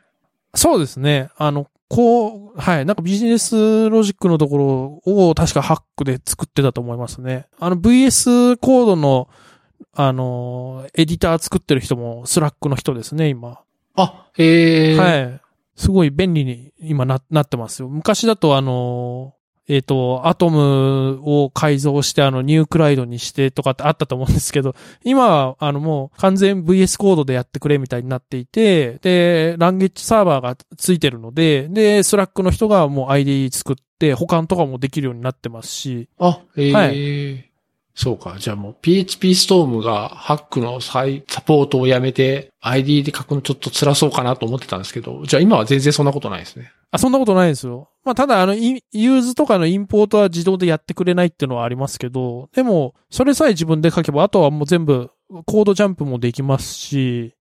そうですね。あの、こう、はい。なんかビジネスロジックのところを確かハックで作ってたと思いますね。あの VS Code の、あの、エディター作ってる人も Slack の人ですね、今。あ、へえ。はい。すごい便利に今な、なってますよ。昔だとあの、えっ、と、 Atom を改造してあの Nuclide にしてとかってあったと思うんですけど、今はあのもう完全 VS コードでやってくれみたいになっていて、で、 language server がついてるので、で、 Slack の人がもう IDE 作って補完とかもできるようになってますし、あ、へえ。はそうか。じゃあもう PHP ストームがハックの再サポートをやめて ID で書くのちょっと辛そうかなと思ってたんですけど、じゃあ今は全然そんなことないですね。あ、そんなことないですよ。まあ、ただ、あの、 use とかのインポートは自動でやってくれないっていうのはありますけど、でも、それさえ自分で書けば、あとはもう全部、コードジャンプもできますし、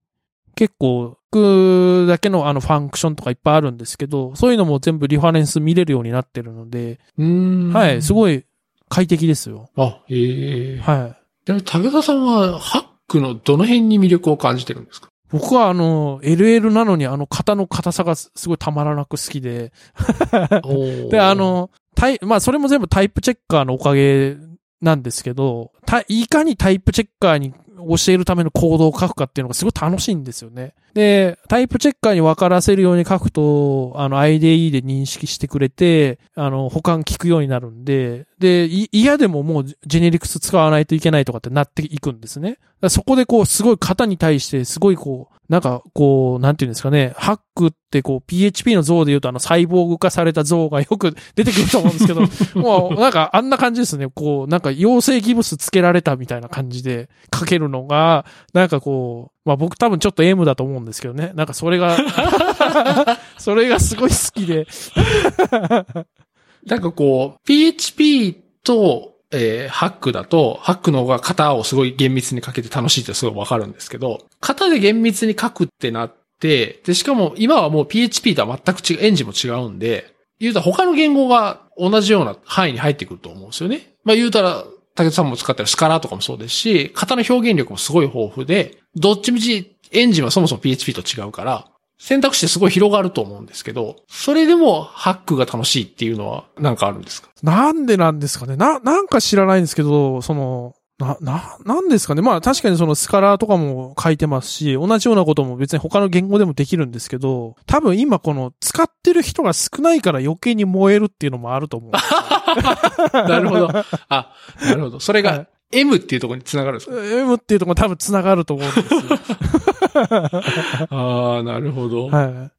結構、くだけのあのファンクションとかいっぱいあるんですけど、そういうのも全部リファレンス見れるようになってるので、うーん。はい、すい。ごい快適ですよ。あ、へえ。はい。でも武田さんはハックのどの辺に魅力を感じてるんですか？僕はあの、LL なのにあの型の硬さがすすごいたまらなく好きで、で、あ、の、タイ、まあ、それも全部タイプチェッカーのおかげなんですけど、た、いかにタイプチェッカーに教えるためのコードを書くかっていうのがすごい楽しいんですよね。で、タイプチェッカーに分からせるように書くと、あの、IDE で認識してくれて、あの、保管聞くようになるんで、で、嫌でももうジェネリクス使わないといけないとかってなっていくんですね。そこでこう、すごい型に対して、すごいこう、なんか、こう、なんていうんですかね、ハックってこう、PHP の像で言うとあの、サイボーグ化された像がよく 出てくると思うんですけど、もう、なんか、あんな感じですね。こう、なんか、陽性ギブスつけられたみたいな感じで書けるのが、なんかこう、まあ僕多分ちょっと M だと思うんですけどね。なんかそれが、それがすごい好きで。なんかこう、PHP と、えーハックだと、ハックの方が型をすごい厳密に書けて楽しいってすごいわかるんですけど、型で厳密に書くってなって、で、しかも今はもう PHP とは全く違う、エンジンも違うんで、言うたら他の言語が同じような範囲に入ってくると思うんですよね。まあ言うたら、竹田さんも使ってるスカラーとかもそうですし、型の表現力もすごい豊富で、どっちみちエンジンはそもそも PHP と違うから、選択肢ってすごい広がると思うんですけど、それでもハックが楽しいっていうのはなんかあるんですか？なんでなんですかね。な、なんか知らないんですけど、その、な、な、なんですかねまあ確かにそのスカラーとかも書いてますし、同じようなことも別に他の言語でもできるんですけど、多分今この使ってる人が少ないから余計に燃えるっていうのもあると思う。なるほど。あ、なるほど。それはが M っていうところに繋がるんですか？M っていうところ多分繋がると思うんですよ。ああ、なるほど。はい。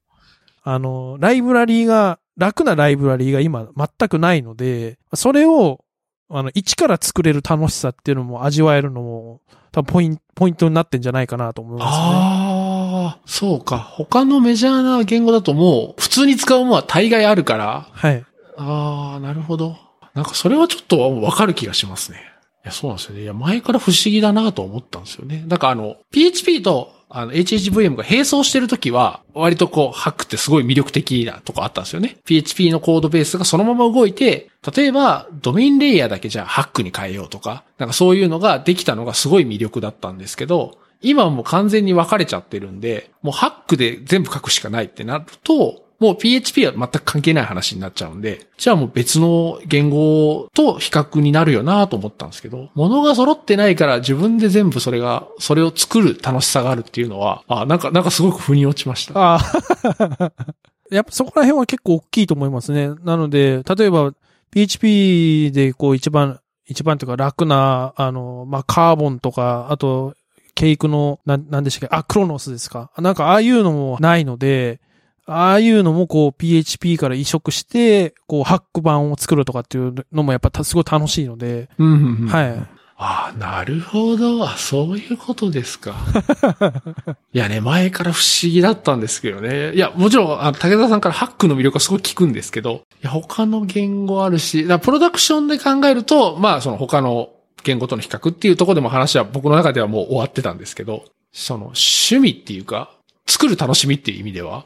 あの、ライブラリーが、楽なライブラリーが今全くないので、それを、あの、一から作れる楽しさっていうのも味わえるのも、多分ポイント、ポイントになってんじゃないかなと思いますね。ああ、そうか。他のメジャーな言語だともう、普通に使うものは大概あるから。はい。ああ、なるほど。なんかそれはちょっとわかる気がしますね。いや、そうなんですよね。いや、前から不思議だなと思ったんですよね。なんかあの、PHP と、あの、HHVM が並走してる時は、割とこう、ハックってすごい魅力的なとこあったんですよね。PHP のコードベースがそのまま動いて、例えば、ドメインレイヤーだけじゃハックに変えようとか、なんかそういうのができたのがすごい魅力だったんですけど、今はもう完全に分かれちゃってるんで、もうハックで全部書くしかないってなると、もう PHP は全く関係ない話になっちゃうんで、じゃあもう別の言語と比較になるよなと思ったんですけど、物が揃ってないから自分で全部それが、それを作る楽しさがあるっていうのは、あ、なんか、なんかすごく腑に落ちました。ああ。やっぱそこら辺は結構大きいと思いますね。なので、例えば PHP でこう一番、一番というか楽な、あの、まあ、カーボンとか、あと、ケイクの、な、なんでしたっけ？あ、クロノスですか？なんかああいうのもないので、ああいうのもこう PHP から移植して、こうハック版を作るとかっていうのもやっぱたすごい楽しいので、うんうんうんはい。ああ、なるほど。あ、そういうことですか。いやね、前から不思議だったんですけどね。いや、もちろん、あ武田さんからハックの魅力はすごい聞くんですけど、いや、他の言語あるし、だプロダクションで考えると、まあ、その他の言語との比較っていうところでも話は僕の中ではもう終わってたんですけど、その趣味っていうか、作る楽しみっていう意味では、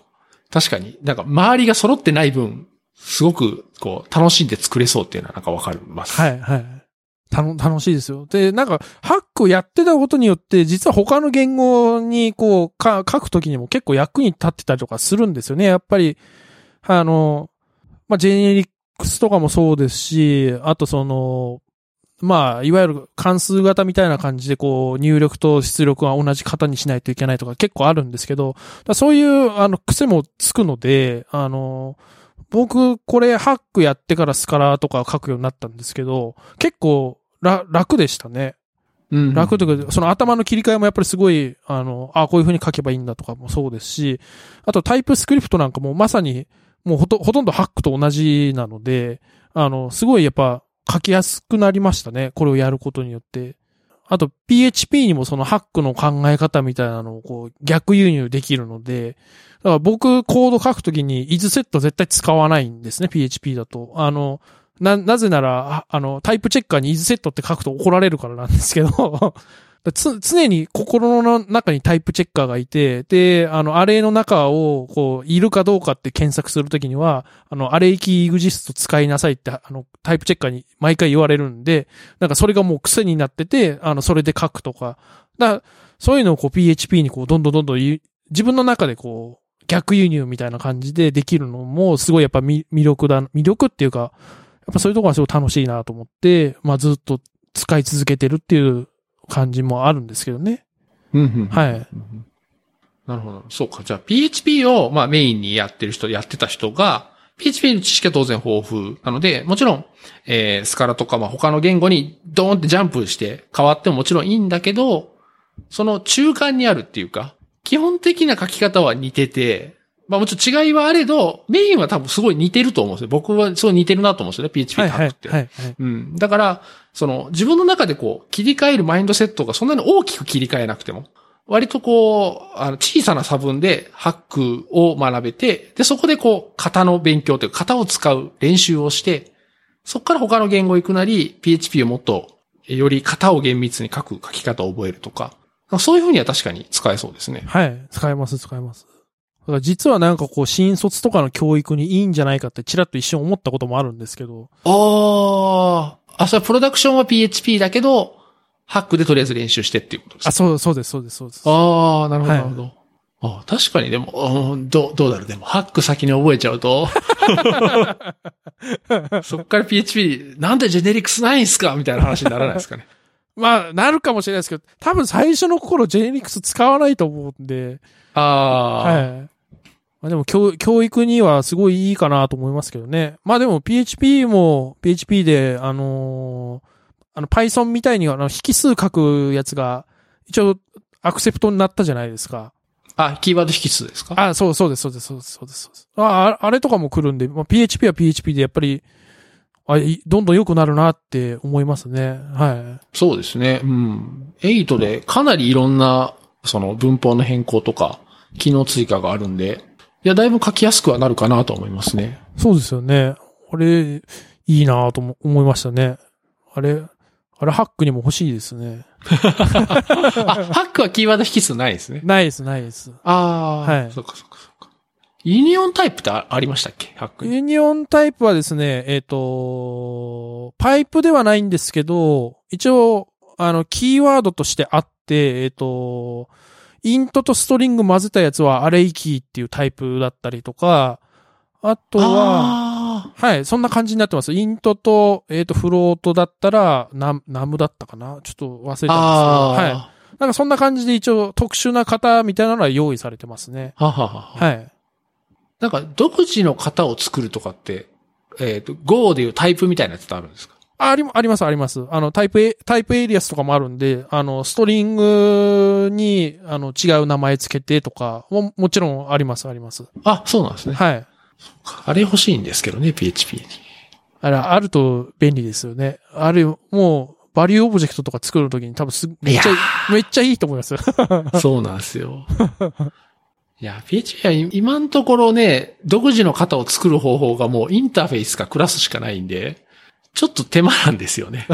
確かになんか周りが揃ってない分、すごくこう楽しんで作れそうっていうのはなんかわかります。はい、はい。たの、楽しいですよ。で、なんか、ハックをやってたことによって、実は他の言語にこう、か、書くときにも結構役に立ってたりとかするんですよね。やっぱり、あの、まあ、ジェネリックスとかもそうですし、あとその、まあ、いわゆる関数型みたいな感じで、こう、入力と出力は同じ型にしないといけないとか結構あるんですけど、そういう、あの、癖もつくので、あの、僕、これ、ハックやってからスカラーとか書くようになったんですけど、結構、楽でしたね。うん、楽というか、その頭の切り替えもやっぱりすごい、あの、あこういう風に書けばいいんだとかもそうですし、あとタイプスクリプトなんかもまさに、もうほと、ほとんどハックと同じなので、あの、すごいやっぱ書きやすくなりましたね。これをやることによって。あと PHP にもそのハックの考え方みたいなのをこう逆輸入できるので、だから僕コード書くときに is セット絶対使わないんですね、PHP だと。あの、な、なぜなら、あの、タイプチェッカーに is セットって書くと怒られるからなんですけどつ、常に心の中にタイプチェッカーがいて、で、あの、アレイの中を、こう、いるかどうかって検索するときには、あの、アレイキーグジスト使いなさいって、あの、タイプチェッカーに毎回言われるんで、なんかそれがもう癖になってて、あの、それで書くとか。だそういうのをこう PHP にこう、どんどんどんどん自分の中でこう、逆輸入みたいな感じでできるのも、すごいやっぱ魅力だ、魅力っていうか、やっぱそういうところがすごい楽しいなと思って、まあずっと使い続けてるっていう感じもあるんですけどね。うんうん、はい。なるほど。そうか。じゃあ PHP を、まあ、メインにやってる人、やってた人が、PHP の知識は当然豊富なので、もちろん、えー、スカラとか、まあ、他の言語にドーンってジャンプして変わってももちろんいいんだけど、その中間にあるっていうか、基本的な書き方は似てて、まあもちろん違いはあれど、メインは多分すごい似てると思うんですよ。僕はすごい似てるなと思うんですよね、PHP とハックって。はいはいはいはい、うん。だから、その自分の中でこう切り替えるマインドセットがそんなに大きく切り替えなくても、割とこう、あの小さな差分でハックを学べて、で、そこでこう、型の勉強というか、型を使う練習をして、そこから他の言語行くなり、PHP をもっと、より型を厳密に書く書き方を覚えるとか、そういうふうには確かに使えそうですね。はい。使えます、使えます。だから実はなんかこう、新卒とかの教育にいいんじゃないかってちらっと一瞬思ったこともあるんですけど。ああ。あ、それプロダクションは PHP だけど、ハックでとりあえず練習してっていうことですか？あ、そう、そうです、そうです、そうです。ああ、なるほど、なるほど。あ確かにでも、どう、どうだろうでも、ハック先に覚えちゃうと、そっから PHP、なんでジェネリクスないんすか？みたいな話にならないですかね？まあ、なるかもしれないですけど、多分最初の頃ジェネリクス使わないと思うんで。ああ。はい。まあでも教、教育にはすごいいいかなと思いますけどね。まあでも PHP も PHP で、あのー、あの Python みたいにあの引数書くやつが、一応アクセプトになったじゃないですか。あ、キーワード引数ですか？あ、そうそうです、そうです、そうです、そうです。そうですああれとかも来るんで、まあ、PHP は PHP でやっぱり、あどんどん良くなるなって思いますね。はい。そうですね。うん。8でかなりいろんな、その文法の変更とか、機能追加があるんで、いや、だいぶ書きやすくはなるかなと思いますね。そうですよね。あれ、いいなと思いましたね。あれ、あれ、ハックにも欲しいですね。あ、ハックはキーワード引数ないですね。ないです、ないです。ああ、はい。そっかそっかそっか。ユニオンタイプってありましたっけ？ハックユニオンタイプはですね、えっ、ー、と、パイプではないんですけど、一応、あの、キーワードとしてあって、えっ、ー、と、イントとストリング混ぜたやつはアレイキーっていうタイプだったりとか、あとは、はい、そんな感じになってます。イントと、えっ、ー、と、フロートだったら、ナナムだったかな？ちょっと忘れたんですけど、はい。なんかそんな感じで一応特殊な型みたいなのは用意されてますね。ははははい。なんか独自の型を作るとかって、えっ、ー、と、Go でいうタイプみたいなやつってあるんですか？あり、あります、あります。あの、 type、type alias とかもあるんで、あの、ストリングに、あの、違う名前つけてとかも、もちろんあります、あります。あ、そうなんですね。はい。あれ欲しいんですけどね、PHP に。あれ、あると便利ですよね。あれ、もう、 value object とか作るときに多分す、めっちゃ、めっちゃいいと思いますよ。そうなんですよ。いや、PHP は今のところね、独自の型を作る方法がもうインターフェースかクラスしかないんで、ちょっと手間なんですよね。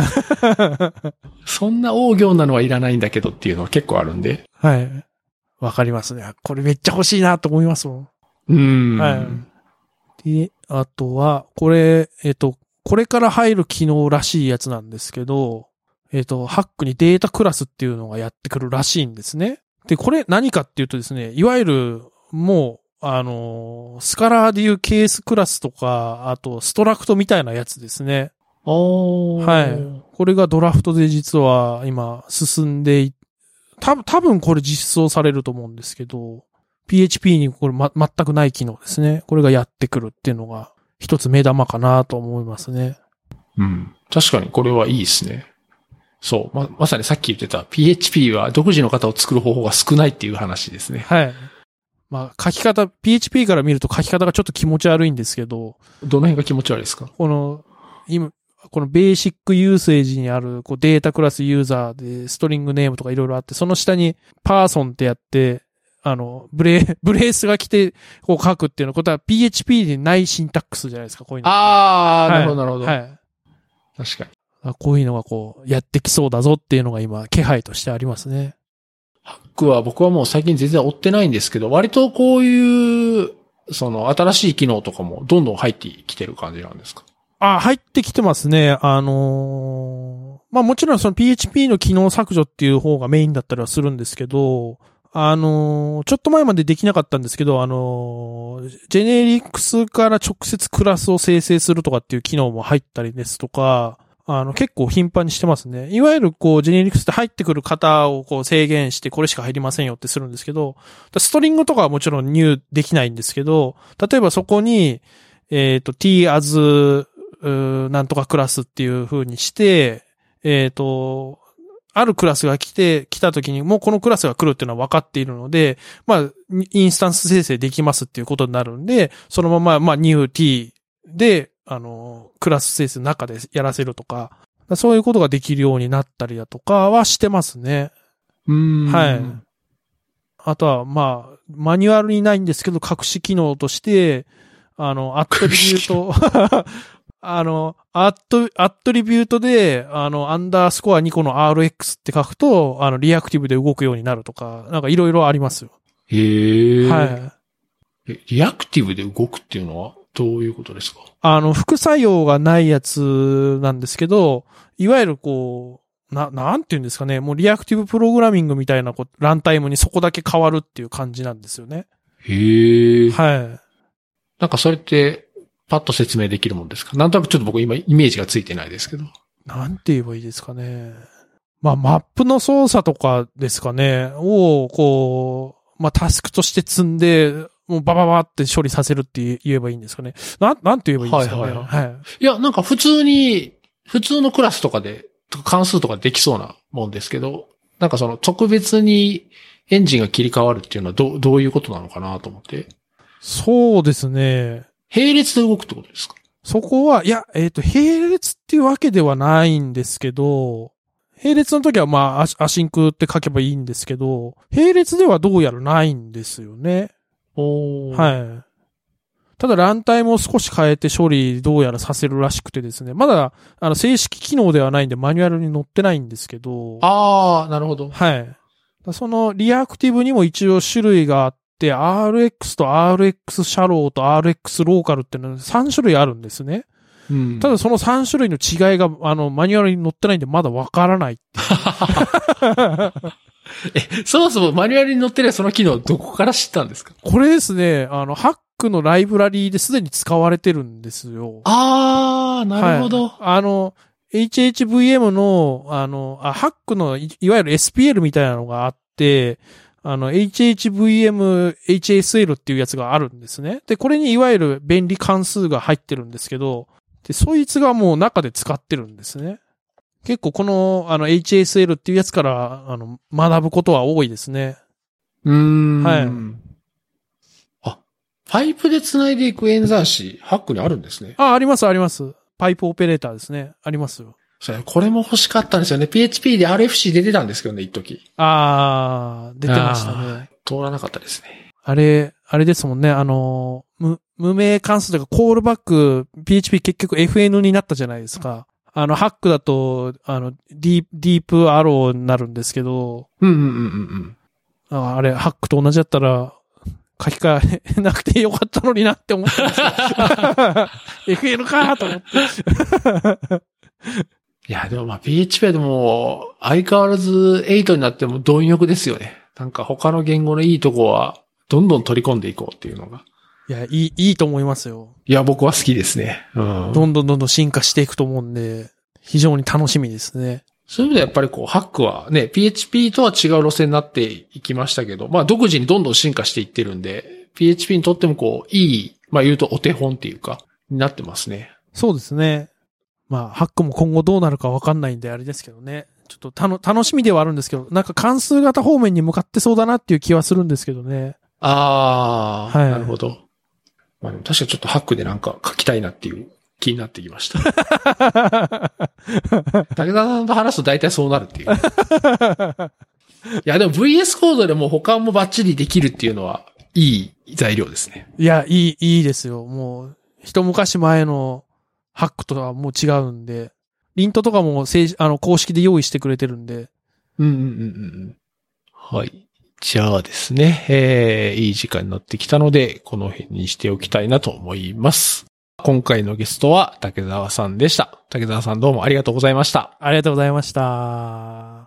そんな大行なのはいらないんだけどっていうのは結構あるんで。はい。わかりますね。これめっちゃ欲しいなと思いますもん。うん。はい。で、あとは、これ、えっ、と、これから入る機能らしいやつなんですけど、えっ、と、ハックにデータクラスっていうのがやってくるらしいんですね。で、これ何かっていうとですね、いわゆる、もう、あのースカラーでいうケースクラスとか、あと、ストラクトみたいなやつですね。おはい。これがドラフトで実は今進んでい、た多分これ実装されると思うんですけど、PHP にこれま、全くない機能ですね。これがやってくるっていうのが一つ目玉かなと思いますね。うん。確かにこれはいいですね。そう。ま、まさにさっき言ってた PHP は独自の型を作る方法が少ないっていう話ですね。はい。まあ書き方、PHP から見ると書き方がちょっと気持ち悪いんですけど、どの辺が気持ち悪いですか？この、今、このベーシックユーセージにあるこうデータクラスユーザーでストリングネームとかいろいろあって、その下にパーソンってやって、あの、ブレ、ブレースが来てこう書くっていうのことは PHP にないシンタックスじゃないですか、こういうの。あー、はいなるほど、なるほど。はい。確かに。あこういうのがこう、やってきそうだぞっていうのが今、気配としてありますね。ハックは僕はもう最近全然追ってないんですけど、割とこういう、その新しい機能とかもどんどん入ってきてる感じなんですか？あ、入ってきてますね。あのーまあもちろんその PHP の機能削除っていう方がメインだったりはするんですけど、あのーちょっと前までできなかったんですけど、あのージェネリックスから直接クラスを生成するとかっていう機能も入ったりですとか、あの、結構頻繁にしてますね。いわゆるこう、ジェネリックスって入ってくる型をこう制限して、これしか入りませんよってするんですけど、ストリングとかはもちろん入できないんですけど、例えばそこに、えっ、と、t as なんとかクラスっていう風にして、えっ、と、あるクラスが来て、来た時にもうこのクラスが来るっていうのは分かっているので、まあ、インスタンス生成できますっていうことになるんで、そのまま、まあ、new t で、あの、クラス生成の中でやらせるとか、そういうことができるようになったりだとかはしてますね。うーんはい。あとは、まあ、マニュアルにないんですけど、隠し機能として、あの、アットリビュート、あの、アット、アットリビュートで、あの、アンダースコア2個の RX って書くと、あの、リアクティブで動くようになるとか、なんかいろいろありますよ。へえ。はい。えリアクティブで動くっていうのはどういうことですか？あの、副作用がないやつなんですけど、いわゆるこう、な、なんて言うんですかね、もうリアクティブプログラミングみたいなこうランタイムにそこだけ変わるっていう感じなんですよね。へえ。はい。なんかそれって、パッと説明できるもんですか？なんとなくちょっと僕今イメージがついてないですけど。なんて言えばいいですかね。まあ、マップの操作とかですかね、を、こう、まあ、タスクとして積んで、もうバババって処理させるって言えばいいんですかね。なん、なんて言えばいいんですかね。はいはいはい。いや、なんか普通に、普通のクラスとかで、とか関数とかできそうなもんですけど、なんかその特別にエンジンが切り替わるっていうのはどう、どういうことなのかなと思って。そうですね。並列で動くってことですか？そこは、いや、えっ、と、並列っていうわけではないんですけど、並列の時はまあ、アシアシンクって書けばいいんですけど、並列ではどうやらないんですよね。おい。はい。ただ、ランタイムを少し変えて処理どうやらさせるらしくてですね。まだ、あの、正式機能ではないんでマニュアルに載ってないんですけど。ああ、なるほど。はい。その、リアクティブにも一応種類があって、RX と RX シャローと RX ローカルっていうのは3種類あるんですね。うん。ただその3種類の違いが、あの、マニュアルに載ってないんでまだわからない。え、そもそもマニュアルに載ってるその機能どこから知ったんですか？これですね、あの、ハックのライブラリーですでに使われてるんですよ。ああ、なるほど。はいあの、HHVM の、あの、あ、ハックのい、いわゆる SPL みたいなのがあって、あの、HHVM、HSL っていうやつがあるんですね。で、これにいわゆる便利関数が入ってるんですけど、で、そいつがもう中で使ってるんですね。結構この、あの、HSL っていうやつから、あの、学ぶことは多いですね。うーん。はいあ、パイプで繋いでいく演算子、ハックにあるんですね。あ、あります、あります。パイプオペレーターですね。ありますよ。これも欲しかったんですよね。PHP で RFC で出たんですけどね、一時。あー、出てましたね。通らなかったですね。あれ、あれですもんね、あの、無、無名関数とか、コールバック、PHP 結局 FN になったじゃないですか。あの、ハックだと、あの、ディープ、ディープアローになるんですけど、うんうんうんうんああれ、ハックと同じだったら、書き換え なくてよかったのになって思ったんですけど。FL かと思って。いや、でもまあ PHP はでも、相変わらず8になっても貪欲ですよね。なんか他の言語のいいとこは、どんどん取り込んでいこうっていうのが。いや、いい、いいと思いますよ。いや、僕は好きですね。うん。どんどんどんどん進化していくと思うんで、非常に楽しみですね。そういう意味ではやっぱりこう、ハックはね、PHP とは違う路線になっていきましたけど、まあ独自にどんどん進化していってるんで、PHP にとってもこう、いい、まあ言うとお手本っていうか、になってますね。そうですね。まあ、ハックも今後どうなるかわかんないんであれですけどね。ちょっとたの、楽しみではあるんですけど、なんか関数型方面に向かってそうだなっていう気はするんですけどね。ああ、はいなるほど。まあ確かにちょっとハックでなんか書きたいなっていう気になってきました。武田さんと話すと大体そうなるっていう。いや、でも VS コードでも保管もバッチリできるっていうのは、いい材料ですね。いや、いい、いいですよ。もう、一昔前のハックとはもう違うんで、リントとかも正あの、公式で用意してくれてるんで、うんうんうんうん。はい。じゃあですね、えー、いい時間になってきたので、この辺にしておきたいなと思います。今回のゲストは竹澤さんでした。竹澤さんどうもありがとうございました。ありがとうございました。